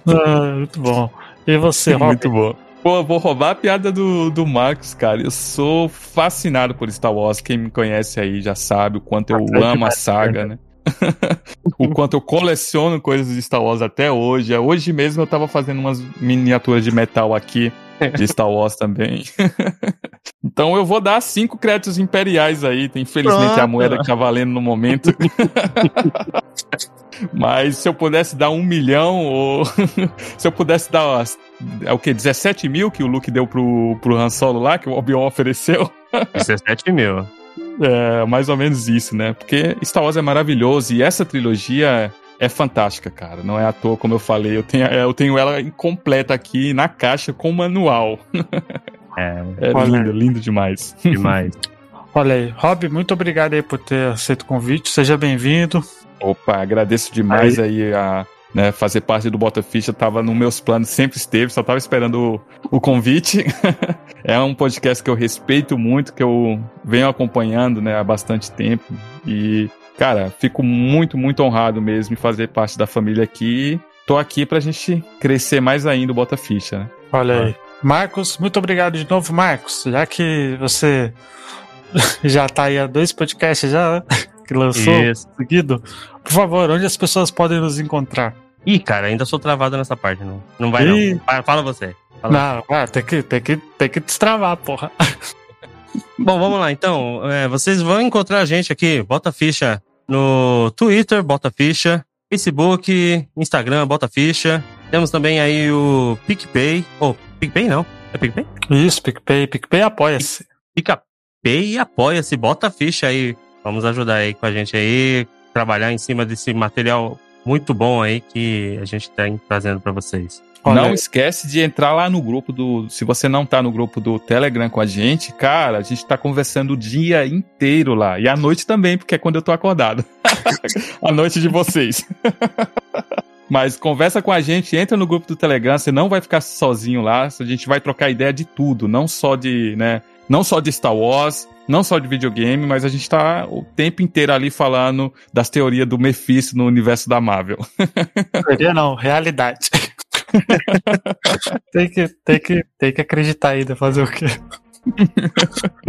ah, muito bom. E você, Robin? Muito bom. Pô, vou roubar a piada do, do Marcos, cara. Eu sou fascinado por Star Wars. Quem me conhece aí já sabe o quanto eu amo a saga, né? o quanto eu coleciono coisas de Star Wars até hoje. Hoje mesmo eu tava fazendo umas miniaturas de metal aqui de Star Wars também. então eu vou dar cinco créditos imperiais aí. Infelizmente Pronto. a moeda que tá valendo no momento. Mas se eu pudesse dar um milhão, ou se eu pudesse dar é o que? 17 mil que o Luke deu pro, pro Han Solo lá, que o Obi-Wan ofereceu? 17 mil. É, mais ou menos isso, né? Porque Star Wars é maravilhoso e essa trilogia é fantástica, cara. Não é à toa, como eu falei. Eu tenho, eu tenho ela incompleta aqui na caixa com manual. É, é lindo, lindo demais. Demais. Olha aí, Rob, muito obrigado aí por ter aceito o convite. Seja bem-vindo. Opa, agradeço demais aí, aí a né, fazer parte do Bota Ficha tava nos meus planos, sempre esteve, só tava esperando o, o convite. é um podcast que eu respeito muito, que eu venho acompanhando, né, há bastante tempo e cara, fico muito, muito honrado mesmo em fazer parte da família aqui. Tô aqui pra gente crescer mais ainda o Bota Ficha, né? Olha aí. Marcos, muito obrigado de novo, Marcos. Já que você já tá aí há dois podcasts já, né? Que lançou Isso. seguido. Por favor, onde as pessoas podem nos encontrar? Ih, cara, ainda sou travado nessa parte, não. Não vai Ih. não. Fala você. Fala não, tem, que, tem, que, tem que destravar, porra. Bom, vamos lá então. É, vocês vão encontrar a gente aqui, bota ficha no Twitter, bota ficha, Facebook, Instagram, bota ficha. Temos também aí o PicPay. Ou, oh, PicPay não. É PicPay? Isso, PicPay. PicPay apoia-se. PicPay apoia-se, bota ficha aí. Vamos ajudar aí com a gente aí, trabalhar em cima desse material muito bom aí que a gente está trazendo para vocês. Olha. Não esquece de entrar lá no grupo do. Se você não tá no grupo do Telegram com a gente, cara, a gente tá conversando o dia inteiro lá. E à noite também, porque é quando eu tô acordado. a noite de vocês. Mas conversa com a gente, entra no grupo do Telegram, você não vai ficar sozinho lá, a gente vai trocar ideia de tudo, não só de, né, não só de Star Wars, não só de videogame, mas a gente tá o tempo inteiro ali falando das teorias do Mephisto no universo da Marvel. Teoria não, realidade. tem, que, tem, que, tem que acreditar ainda, fazer o quê?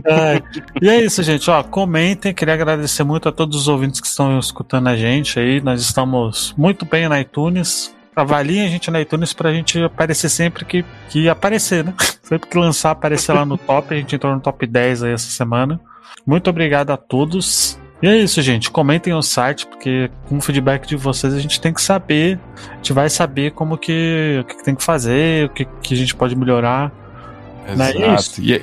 é, e é isso, gente. Ó, comentem. Queria agradecer muito a todos os ouvintes que estão escutando a gente aí. Nós estamos muito bem na iTunes. Avaliem a gente na iTunes pra gente aparecer sempre que, que aparecer, né? Sempre que lançar, aparecer lá no top. A gente entrou no top 10 aí essa semana. Muito obrigado a todos. E é isso, gente. Comentem no site, porque com o feedback de vocês a gente tem que saber, a gente vai saber como que, o que tem que fazer, o que, que a gente pode melhorar. Exato. Não é isso? E,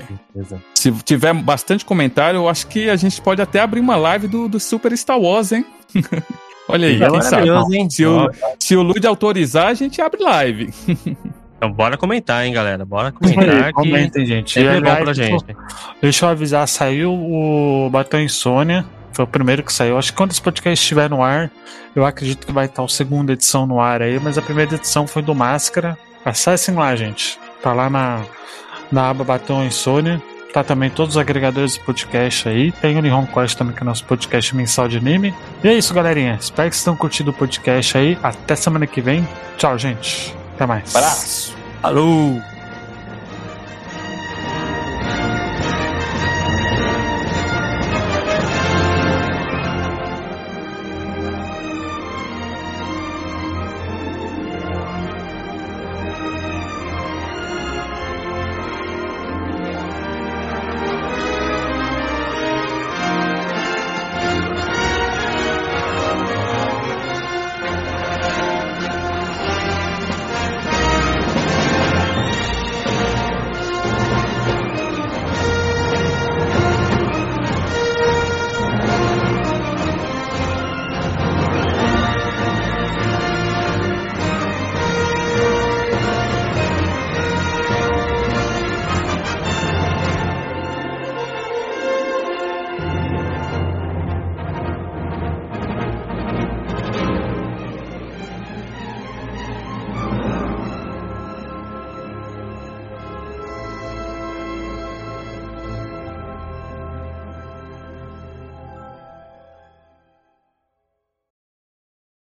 se tiver bastante comentário, eu acho que a gente pode até abrir uma live do, do Super Star Wars, hein? Olha aí, é quem sabe? Hein? Se, o, se o Lud autorizar, a gente abre live. Então bora comentar, hein, galera. Bora comentar. Aí, comentem, gente. É bom pra gente. Deixa eu avisar, saiu o Batom Insônia. Foi o primeiro que saiu. Acho que quando esse podcast estiver no ar, eu acredito que vai estar a segunda edição no ar aí, mas a primeira edição foi do Máscara. Acessem lá, gente. Tá lá na, na aba Batom Insônia. Tá também todos os agregadores de podcast aí. Tem o Nihon Quest também, que é nosso podcast mensal de anime. E é isso, galerinha. Espero que vocês tenham curtido o podcast aí. Até semana que vem. Tchau, gente. Até mais. Abraço. Alô.